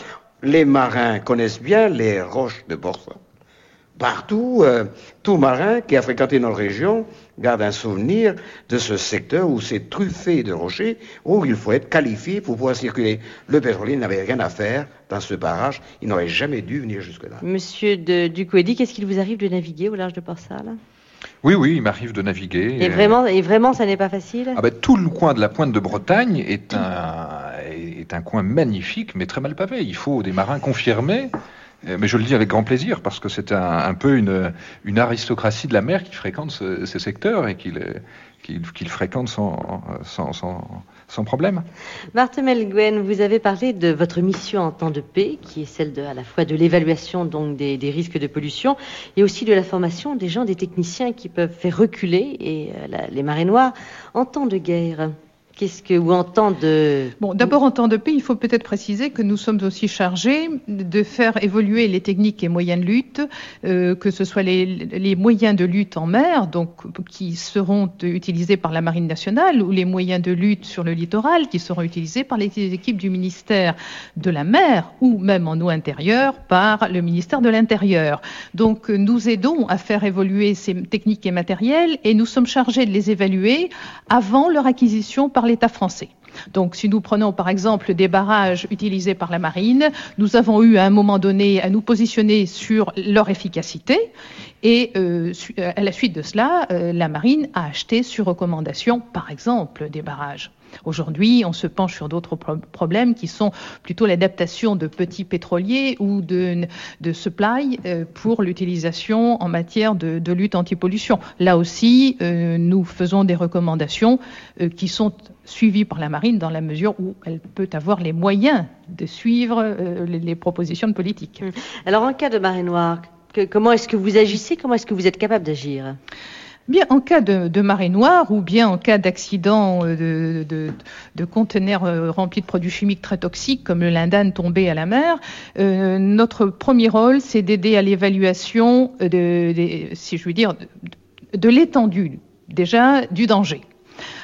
les marins connaissent bien les roches de Borsa. Partout, euh, tout marin qui a fréquenté notre région garde un souvenir de ce secteur où c'est truffé de rochers, où il faut être qualifié pour pouvoir circuler. Le pétrolier n'avait rien à faire dans ce barrage. Il n'aurait jamais dû venir jusque-là. Monsieur de qu'est-ce qu'il vous arrive de naviguer au large de Port-Salle Oui, oui, il m'arrive de naviguer. Et vraiment, et vraiment, ça n'est pas facile ah ben, Tout le coin de la pointe de Bretagne est un, est un coin magnifique, mais très mal pavé. Il faut des marins confirmés. Euh, Mais je le dis avec grand plaisir parce que c'est un, un peu une, une aristocratie de la mer qui fréquente ce- ces secteurs et qu'il qu'il qu'il fréquente sans, sans, sans, sans problème. Vous avez parlé de votre mission en temps de paix, qui est celle de, à la fois de l'évaluation donc des, risques de pollution et aussi de la formation des gens, des techniciens qui peuvent faire reculer euh, les marées noires en temps de guerre. Qu'est-ce que ou en temps de Bon, d'abord en temps de paix, il faut peut-être préciser que nous sommes aussi chargés de faire évoluer les techniques et moyens de lutte, euh, que ce soit les, les moyens de lutte en mer, donc qui seront utilisés par la Marine nationale, ou les moyens de lutte sur le littoral, qui seront utilisés par les équipes du ministère de la mer, ou même en eau intérieure par le ministère de l'Intérieur. Donc nous aidons à faire évoluer ces techniques et matériels, et nous sommes chargés de les évaluer avant leur acquisition par l'État français. Donc, si nous prenons par exemple des barrages utilisés par la marine, nous avons eu à un moment donné à nous positionner sur leur efficacité et euh, euh, à la suite de cela, euh, la marine a acheté sur recommandation, par exemple, des barrages. Aujourd'hui, on se penche sur d'autres pro- problèmes qui sont plutôt l'adaptation de petits pétroliers ou de, de supply pour l'utilisation en matière de, de lutte anti-pollution. Là aussi, nous faisons des recommandations qui sont suivies par la marine dans la mesure où elle peut avoir les moyens de suivre euh, les, les propositions de politique. Alors, en cas de marée noire, que- comment est-ce que vous agissez? Comment est-ce que vous êtes capable d'agir? Bien, en cas de, de marée noire ou bien en cas d'accident euh, de, de, de conteneurs euh, remplis de produits chimiques très toxiques comme le lindane tombé à la mer, euh, notre premier rôle, c'est d'aider à l'évaluation de, si je dire, de l'étendue déjà du danger.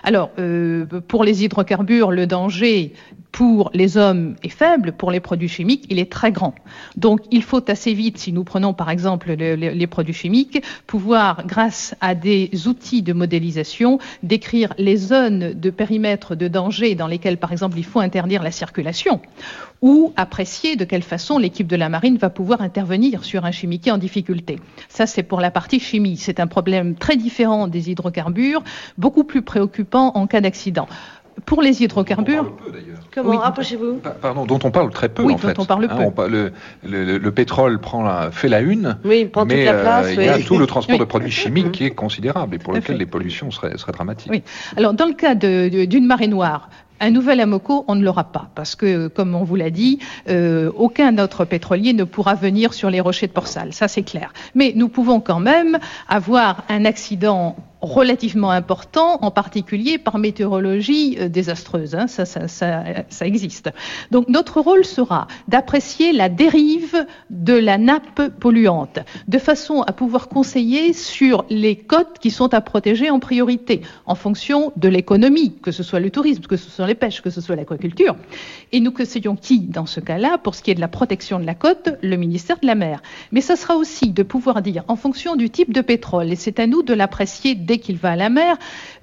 Alors, euh, pour les hydrocarbures, le danger pour les hommes est faible, pour les produits chimiques, il est très grand. Donc, il faut assez vite, si nous prenons par exemple le- le- les produits chimiques, pouvoir, grâce à des outils de modélisation, décrire les zones de périmètre de danger dans lesquelles, par exemple, il faut interdire la circulation, ou apprécier de quelle façon l'équipe de la marine va pouvoir intervenir sur un chimiquier en difficulté. Ça, c'est pour la partie chimie. C'est un problème très différent des hydrocarbures, beaucoup plus préoccupant en cas d'accident. Pour les hydrocarbures, Comment Oui. Rapprochez-vous. Pa- Pardon, dont on parle très peu Oui, en dont fait. on parle peu. on pa- le, le- le- le pétrole prend la- fait la une, Oui, il prend toute mais la place, euh, il y a tout le transport *laughs* Oui. de produits chimiques qui est considérable et pour lequel fait. les pollutions seraient, seraient dramatiques. Oui. Alors, dans le cas d'une marée noire, un nouvel Amoco, on ne l'aura pas, parce que, comme on vous l'a dit, euh, aucun autre pétrolier ne pourra venir sur les rochers de Port-Salle, ça c'est clair. Mais nous pouvons quand même avoir un accident relativement important, en particulier par météorologie euh, désastreuse. hein. Ça, ça, ça, ça existe. Donc notre rôle sera d'apprécier la dérive de la nappe polluante, de façon à pouvoir conseiller sur les côtes qui sont à protéger en priorité, en fonction de l'économie, que ce soit le tourisme, que ce soit les pêches, que ce soit l'aquaculture. Et nous conseillons qui dans ce cas-là Pour ce qui est de la protection de la côte, le ministère de la mer. Mais ça sera aussi de pouvoir dire, en fonction du type de pétrole, et c'est à nous de l'apprécier qu'il va à la mer,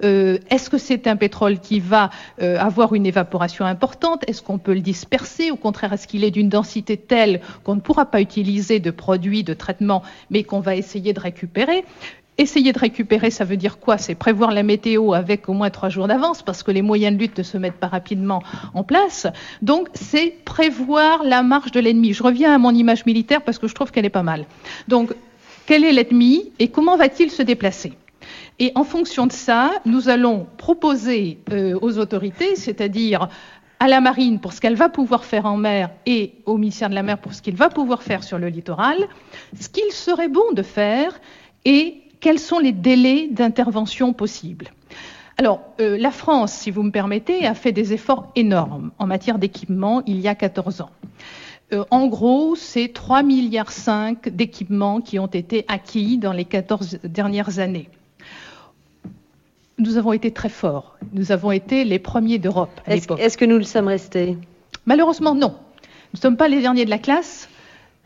euh, est-ce que c'est un pétrole qui va euh, avoir une évaporation importante? Est-ce qu'on peut le disperser? Au contraire, est-ce qu'il est d'une densité telle qu'on ne pourra pas utiliser de produits de traitement, mais qu'on va essayer de récupérer? Essayer de récupérer, ça veut dire quoi? C'est prévoir la météo avec au moins trois jours d'avance, parce que les moyens de lutte ne se mettent pas rapidement en place. Donc, c'est prévoir la marche de l'ennemi. Je reviens à mon image militaire parce que je trouve qu'elle est pas mal. Donc, quel est l'ennemi et comment va-t-il se déplacer? Et en fonction de ça, nous allons proposer euh, aux autorités, c'est-à-dire à la marine pour ce qu'elle va pouvoir faire en mer et au ministère de la mer pour ce qu'il va pouvoir faire sur le littoral, ce qu'il serait bon de faire et quels sont les délais d'intervention possibles. Alors, euh, la France, si vous me permettez, a fait des efforts énormes en matière d'équipement il y a 14 ans. Euh, en gros, c'est 3,5 milliards d'équipements qui ont été acquis dans les 14 dernières années. Nous avons été très forts. Nous avons été les premiers d'Europe à Est-ce l'époque. est-ce que nous le sommes restés? Malheureusement, non. Nous ne sommes pas les derniers de la classe,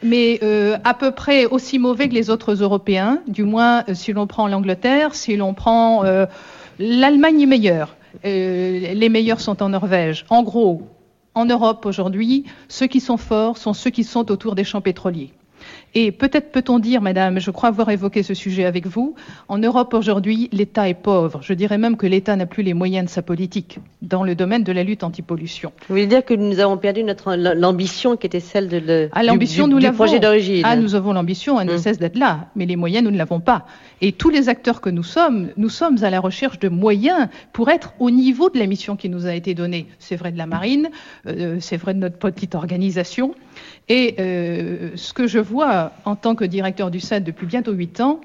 mais euh, à peu près aussi mauvais que les autres Européens, du moins euh, si l'on prend l'Angleterre, si l'on prend euh, l'Allemagne est meilleure. les meilleurs sont en Norvège. En gros, en Europe aujourd'hui, ceux qui sont forts sont ceux qui sont autour des champs pétroliers. Et peut-être peut-on dire, madame, je crois avoir évoqué ce sujet avec vous, en Europe aujourd'hui, l'État est pauvre. Je dirais même que l'État n'a plus les moyens de sa politique dans le domaine de la lutte anti-pollution. Vous voulez dire que nous avons perdu notre l'ambition qui était celle de le, ah, l'ambition, du, nous du projet d'origine. Ah, nous avons l'ambition, elle ne hum. cesse d'être là, mais les moyens, nous ne l'avons pas. Et tous les acteurs que nous sommes, nous sommes à la recherche de moyens pour être au niveau de la mission qui nous a été donnée. C'est vrai de la marine, euh, c'est vrai de notre petite organisation. Et euh, ce que je vois en tant que directeur du SAD depuis bientôt huit ans,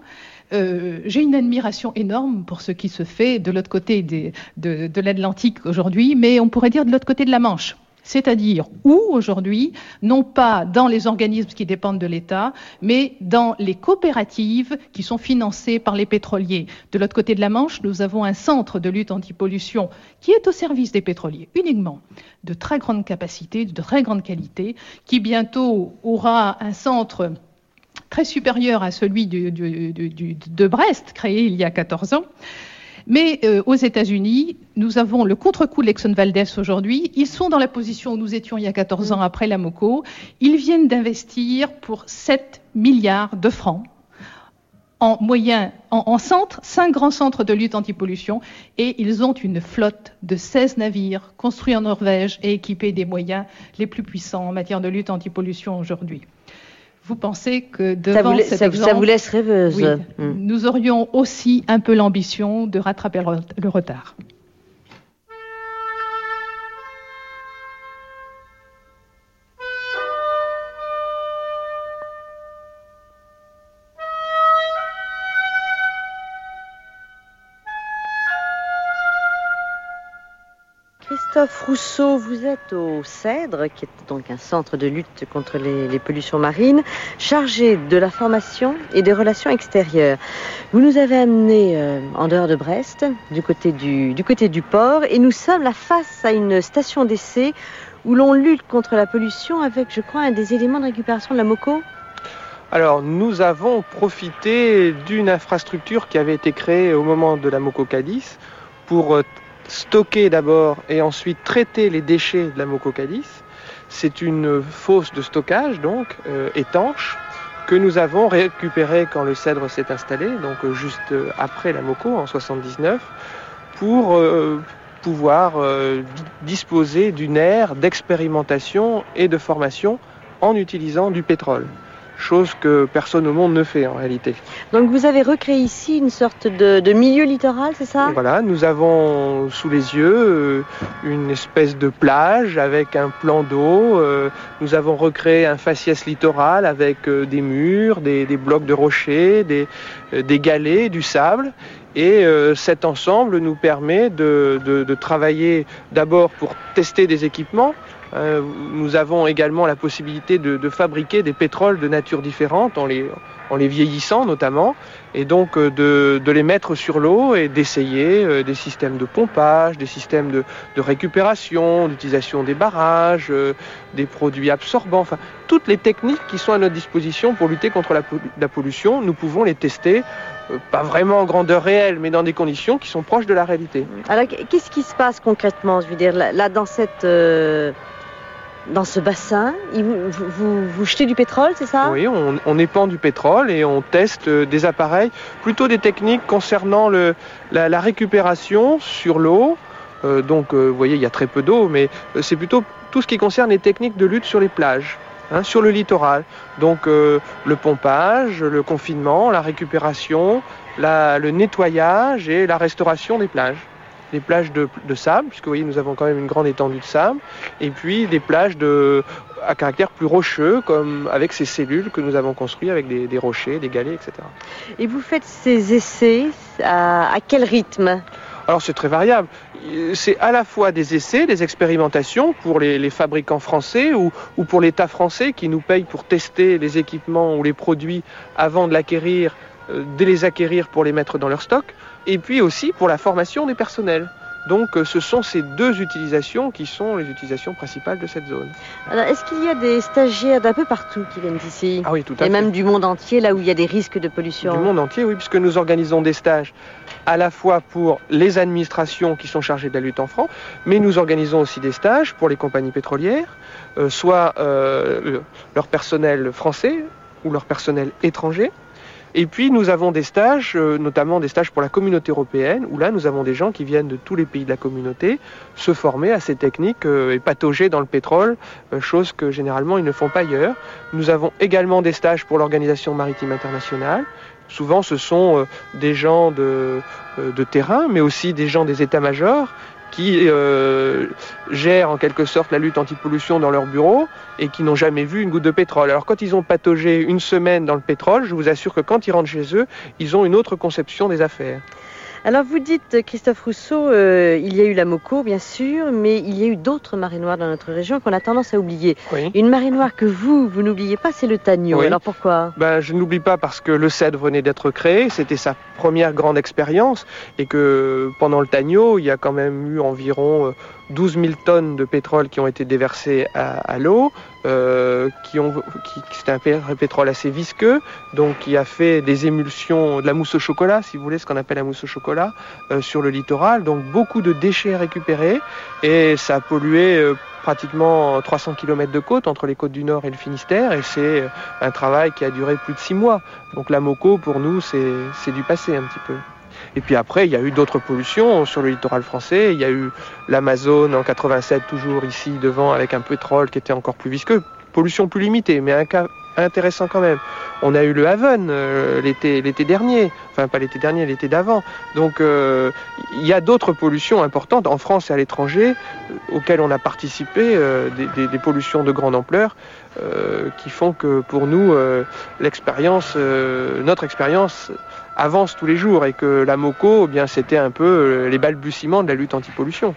euh, j'ai une admiration énorme pour ce qui se fait de l'autre côté de, de l'Atlantique aujourd'hui, mais on pourrait dire de l'autre côté de la Manche c'est-à-dire où aujourd'hui, non pas dans les organismes qui dépendent de l'État, mais dans les coopératives qui sont financées par les pétroliers. De l'autre côté de la Manche, nous avons un centre de lutte anti-pollution qui est au service des pétroliers uniquement, de très grande capacité, de très grande qualité, qui bientôt aura un centre très supérieur à celui de Brest, créé il y a 14 ans, mais euh, aux États-Unis, nous avons le contre-coup de l'Exxon Valdez aujourd'hui. Ils sont dans la position où nous étions il y a 14 ans après la MOCO. Ils viennent d'investir pour 7 milliards de francs en moyen, en, centre, cinq grands centres de lutte anti-pollution, et ils ont une flotte de 16 navires construits en Norvège et équipés des moyens les plus puissants en matière de lutte anti-pollution aujourd'hui vous pensez que devant ça cet ça, exemple, ça vous laisse rêveuse. Hmm. Nous aurions aussi un peu l'ambition de rattraper le retard. Rousseau, vous êtes au CEDRE, qui est donc un centre de lutte contre les, pollutions marines, chargé de la formation et des relations extérieures. Vous nous avez amené euh, en dehors de Brest, du côté du, du côté du port, et nous sommes là face à une station d'essai où l'on lutte contre la pollution avec, je crois, un des éléments de récupération de la MOCO alors, nous avons profité d'une infrastructure qui avait été créée au moment de la MOCO Cadiz pour euh, stocker d'abord et ensuite traiter les déchets de la Mococadis. C'est une fosse de stockage, donc euh, étanche, que nous avons récupérée quand le cèdre s'est installé, donc euh, juste euh, après la Moco en 79, pour pouvoir disposer d'une aire d'expérimentation et de formation en utilisant du pétrole chose que personne au monde ne fait en réalité. Donc vous avez recréé ici une sorte de, milieu littoral, c'est ça? Voilà, nous avons sous les yeux euh, une espèce de plage avec un plan d'eau. Euh, nous avons recréé un faciès littoral avec euh, des murs, des, blocs de rochers, des, des galets, du sable. Et cet ensemble nous permet de travailler d'abord pour tester des équipements, euh, nous avons également la possibilité de, fabriquer des pétroles de nature différente en les, vieillissant notamment, et donc euh, de, les mettre sur l'eau et d'essayer euh, des systèmes de pompage, des systèmes de, récupération, d'utilisation des barrages, des produits absorbants, enfin toutes les techniques qui sont à notre disposition pour lutter contre la, pollution, nous pouvons les tester pas vraiment en grandeur réelle, mais dans des conditions qui sont proches de la réalité. Alors, qu'est-ce qui se passe concrètement? Je veux dire, là, dans cette dans ce bassin. Vous, jetez du pétrole, c'est ça? Oui, on, épand du pétrole et on teste euh, des appareils, plutôt des techniques concernant la, récupération sur l'eau. Euh, donc, euh, vous voyez, il y a très peu d'eau, mais c'est plutôt tout ce qui concerne les techniques de lutte sur les plages. Hein, sur le littoral. Donc le pompage, le confinement, la récupération, le nettoyage et la restauration des plages des plages de, sable, puisque vous voyez, nous avons quand même une grande étendue de sable, et puis des plages de, à caractère plus rocheux, comme avec ces cellules que nous avons construites avec des, rochers, des galets, etc. Et vous faites ces essais à, quel rythme? Alors c'est très variable. C'est à la fois des essais, des expérimentations pour les, fabricants français ou, ou pour l'État français qui nous paye pour tester les équipements ou les produits avant de l'acquérir, euh, de les acquérir pour les mettre dans leur stock et puis aussi pour la formation des personnels. Donc euh, ce sont ces deux utilisations qui sont les utilisations principales de cette zone. Alors, est-ce qu'il y a des stagiaires d'un peu partout qui viennent ici Ah oui, tout à Et fait. même du monde entier, là où il y a des risques de pollution Du monde entier, oui, puisque nous organisons des stages à la fois pour les administrations qui sont chargées de la lutte en France, mais nous organisons aussi des stages pour les compagnies pétrolières, euh, soit euh, le- leur personnel français ou leur personnel étranger. Et puis nous avons des stages, euh, notamment des stages pour la communauté européenne, où là nous avons des gens qui viennent de tous les pays de la communauté se former à ces techniques euh, et patauger dans le pétrole, euh, chose que généralement ils ne font pas ailleurs. Nous avons également des stages pour l'Organisation maritime internationale. Souvent ce sont des gens de, de terrain, mais aussi des gens des états-majors qui euh, gèrent en quelque sorte la lutte anti-pollution dans leur bureau et qui n'ont jamais vu une goutte de pétrole. Alors quand ils ont pataugé une semaine dans le pétrole, je vous assure que quand ils rentrent chez eux, ils ont une autre conception des affaires. Alors vous dites, Christophe Rousseau, euh, il y a eu la Moco, bien sûr, mais il y a eu d'autres marées noires dans notre région qu'on a tendance à oublier. Oui. Une marée noire que vous, vous n'oubliez pas, c'est le Tagno. Oui. Alors pourquoi? Ben, je ne l'oublie pas parce que le CED venait d'être créé, c'était sa première grande expérience et que pendant le Tagno, il y a quand même eu environ euh, 12 000 tonnes de pétrole qui ont été déversées à, l'eau, euh, qui c'est un pé- pétrole assez visqueux, donc qui a fait des émulsions, de la mousse au chocolat, si vous voulez, ce qu'on appelle la mousse au chocolat, euh, sur le littoral, donc beaucoup de déchets récupérés et ça a pollué euh, pratiquement 300 km de côte entre les côtes du Nord et le Finistère et c'est euh, un travail qui a duré plus de six mois. Donc la MOCO, pour nous, c'est du passé un petit peu. Et puis après, il y a eu d'autres pollutions sur le littoral français. Il y a eu l'Amazone en 87, toujours ici devant, avec un pétrole qui était encore plus visqueux. Pollution plus limitée, mais un cas intéressant quand même. On a eu le Haven euh, l'été dernier, enfin pas l'été dernier, l'été d'avant. Donc euh, il y a d'autres pollutions importantes en France et à l'étranger euh, auxquelles on a participé, des, des- des pollutions de grande ampleur qui font que pour nous, l'expérience, notre expérience avance tous les jours et que la MOCO, eh bien, c'était un peu euh, les balbutiements de la lutte anti-pollution.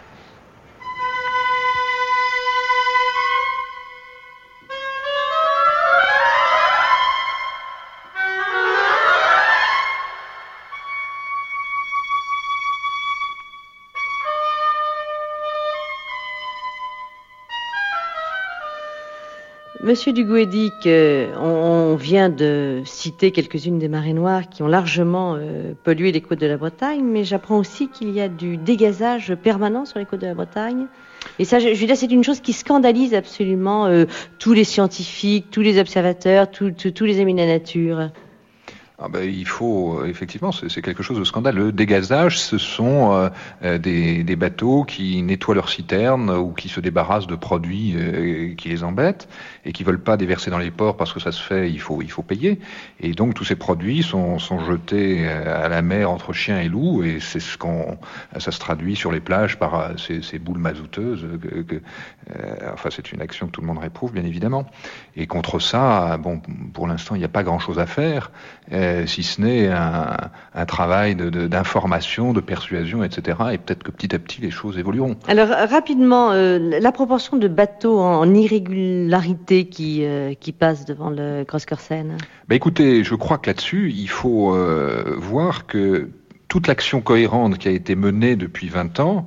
Monsieur Dugouedic, euh, on, on vient de citer quelques-unes des marées noires qui ont largement euh, pollué les côtes de la Bretagne, mais j'apprends aussi qu'il y a du dégazage permanent sur les côtes de la Bretagne. Et ça, je, dire, c'est une chose qui scandalise absolument euh, tous les scientifiques, tous les observateurs, tous les amis de la nature. Ah ben, il faut, euh, effectivement, c'est quelque chose de scandale. Le dégazage, ce sont euh, euh, des, des bateaux qui nettoient leurs citernes ou qui se débarrassent de produits euh, qui les embêtent et qui veulent pas déverser dans les ports parce que ça se fait, il faut, il faut payer. Et donc tous ces produits sont, sont jetés euh, à la mer entre chiens et loups et c'est ce qu'on, ça se traduit sur les plages par ces, ces boules mazouteuses. que- que, euh, enfin, c'est une action que tout le monde réprouve, bien évidemment. Et contre ça, bon, pour l'instant, il n'y a pas grand-chose à faire, si ce n'est un, un travail de- de- d'information, de, persuasion, etc. Et peut-être que petit à petit, les choses évolueront. Alors euh, rapidement, euh, la proportion de bateaux en, en irrégularité qui, euh, qui passent devant le Grosskorsen Bah écoutez, je crois que là-dessus, il faut euh, voir que toute l'action cohérente qui a été menée depuis 20 ans,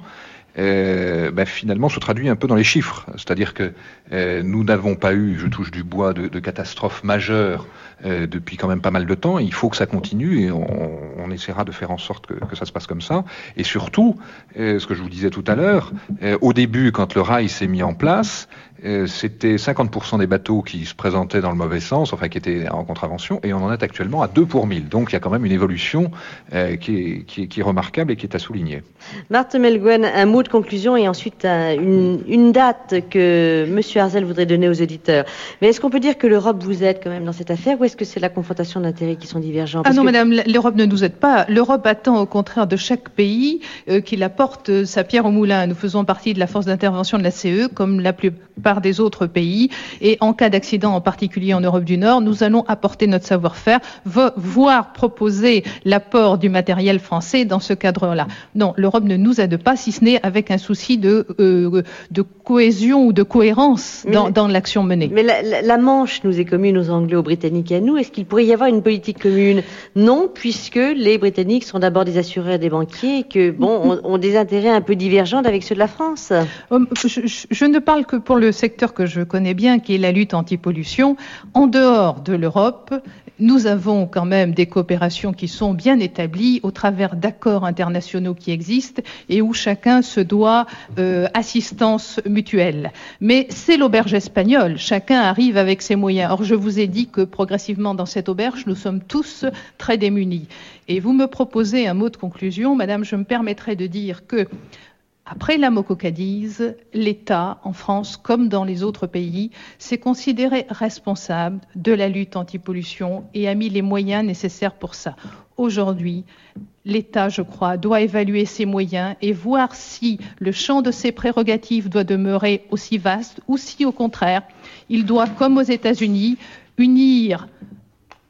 euh, bah, finalement se traduit un peu dans les chiffres. C'est-à-dire que euh, nous n'avons pas eu, je touche du bois, de, de catastrophes majeures euh, depuis quand même pas mal de temps. Il faut que ça continue et on, essaiera de faire en sorte que, ça se passe comme ça. Et surtout, euh, ce que je vous disais tout à l'heure, euh, au début, quand le rail s'est mis en place, c'était 50% des bateaux qui se présentaient dans le mauvais sens, enfin qui étaient en contravention, et on en est actuellement à 2 pour 1000. Donc il y a quand même une évolution euh, qui, est, qui, est, qui est remarquable et qui est à souligner. Marthe Melguen, un mot de conclusion et ensuite euh, une, une date que Monsieur Arzel voudrait donner aux auditeurs. Mais est-ce qu'on peut dire que l'Europe vous aide quand même dans cette affaire ou est-ce que c'est la confrontation d'intérêts qui sont divergents? Ah Parce non, que- madame, l'Europe ne nous aide pas. L'Europe attend au contraire de chaque pays euh, qu'il apporte euh, sa pierre au moulin. Nous faisons partie de la force d'intervention de la CE, comme la plupart des autres pays. Et en cas d'accident, en particulier en Europe du Nord, nous allons apporter notre savoir-faire, vo- voire proposer l'apport du matériel français dans ce cadre-là. Non, l'Europe ne nous aide pas, si ce n'est avec un souci de, euh, de cohésion ou de cohérence dans, dans l'action menée. Mais la, la- la Manche nous est commune aux Anglo-Britanniques à nous. Est-ce qu'il pourrait y avoir une politique commune? Non, puisque les Britanniques sont d'abord des assureurs des banquiers et que, bon, *laughs* ont, des intérêts un peu divergents avec ceux de la France. Hum, je, ne parle que pour le secteur que je connais bien, qui est la lutte anti-pollution. En dehors de l'Europe, nous avons quand même des coopérations qui sont bien établies au travers d'accords internationaux qui existent et où chacun se doit euh, assistance mutuelle. Mais c'est l'auberge espagnole. Chacun arrive avec ses moyens. Or, je vous ai dit que progressivement dans cette auberge, nous sommes tous très démunis. Et vous me proposez un mot de conclusion, Madame, je me permettrai de dire que après la Mococadise, l'État, en France comme dans les autres pays, s'est considéré responsable de la lutte anti-pollution et a mis les moyens nécessaires pour ça. Aujourd'hui, l'État, je crois, doit évaluer ses moyens et voir si le champ de ses prérogatives doit demeurer aussi vaste ou si, au contraire, il doit, comme aux États-Unis, unir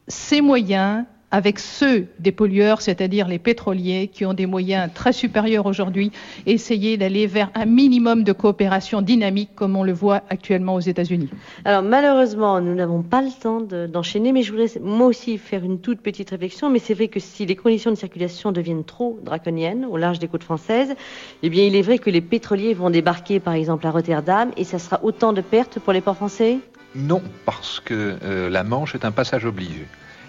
ses moyens avec ceux des pollueurs, c'est-à-dire les pétroliers, qui ont des moyens très supérieurs aujourd'hui, essayer d'aller vers un minimum de coopération dynamique comme on le voit actuellement aux États-Unis. Alors malheureusement, nous n'avons pas le temps d'enchaîner, mais je voudrais moi aussi faire une toute petite réflexion. Mais c'est vrai que si les conditions de circulation deviennent trop draconiennes au large des côtes françaises, eh bien il est vrai que les pétroliers vont débarquer par exemple à Rotterdam et ça sera autant de pertes pour les ports français? Non, parce que euh, la Manche est un passage obligé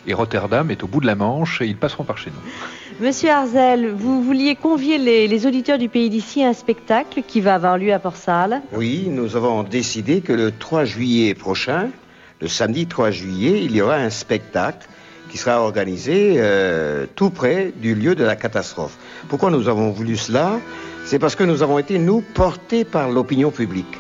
et Rotterdam est au bout de la Manche et ils passeront par chez nous. Monsieur Arzel, vous vouliez convier les, auditeurs du pays d'ici à un spectacle qui va avoir lieu à Port-Salle Oui, nous avons décidé que le 3 juillet prochain, le samedi 3 juillet, il y aura un spectacle qui sera organisé euh, tout près du lieu de la catastrophe. Pourquoi nous avons voulu cela? C'est parce que nous avons été, nous, portés par l'opinion publique.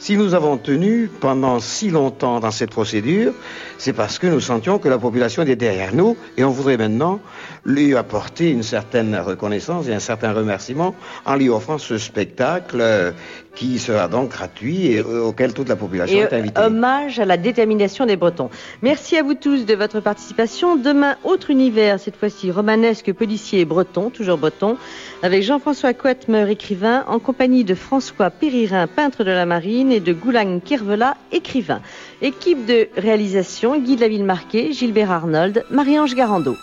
Si nous avons tenu pendant si longtemps dans cette procédure, c'est parce que nous sentions que la population était derrière nous et on voudrait maintenant lui apporter une certaine reconnaissance et un certain remerciement en lui offrant ce spectacle euh, qui sera donc gratuit et euh, auquel toute la population est invitée. Hommage à la détermination des Bretons. Merci à vous tous de votre participation. Demain, autre univers, cette fois-ci romanesque, policier et breton, toujours breton, avec Jean-François Coetmer, écrivain, en compagnie de François Péririn, peintre de la marine, et de Goulang Kervela, écrivain. Équipe de réalisation, Guy de la Ville Gilbert Arnold, Marie-Ange Garando.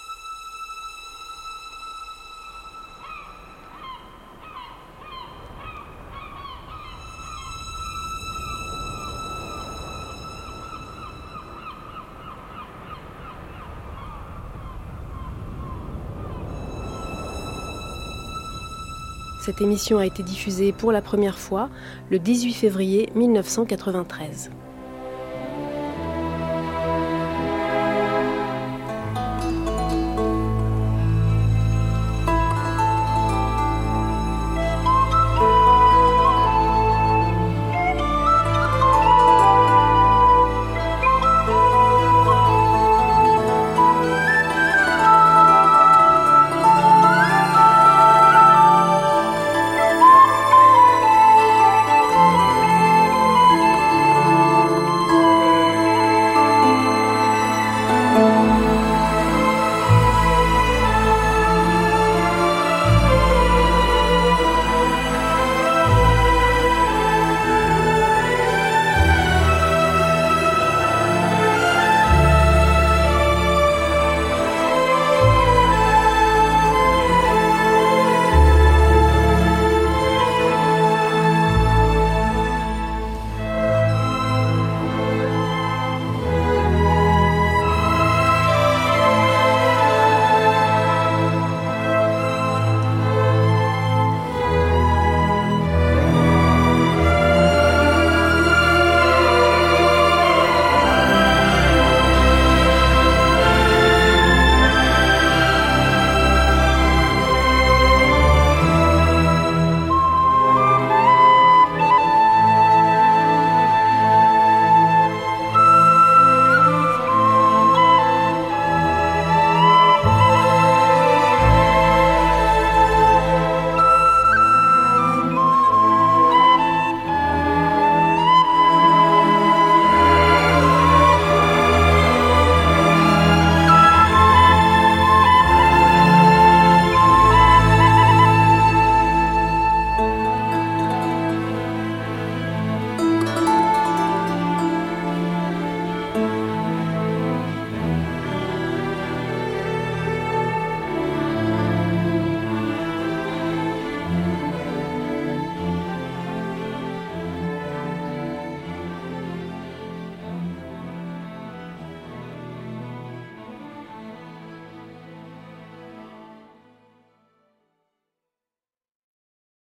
Cette émission a été diffusée pour la première fois le 18 février 1993.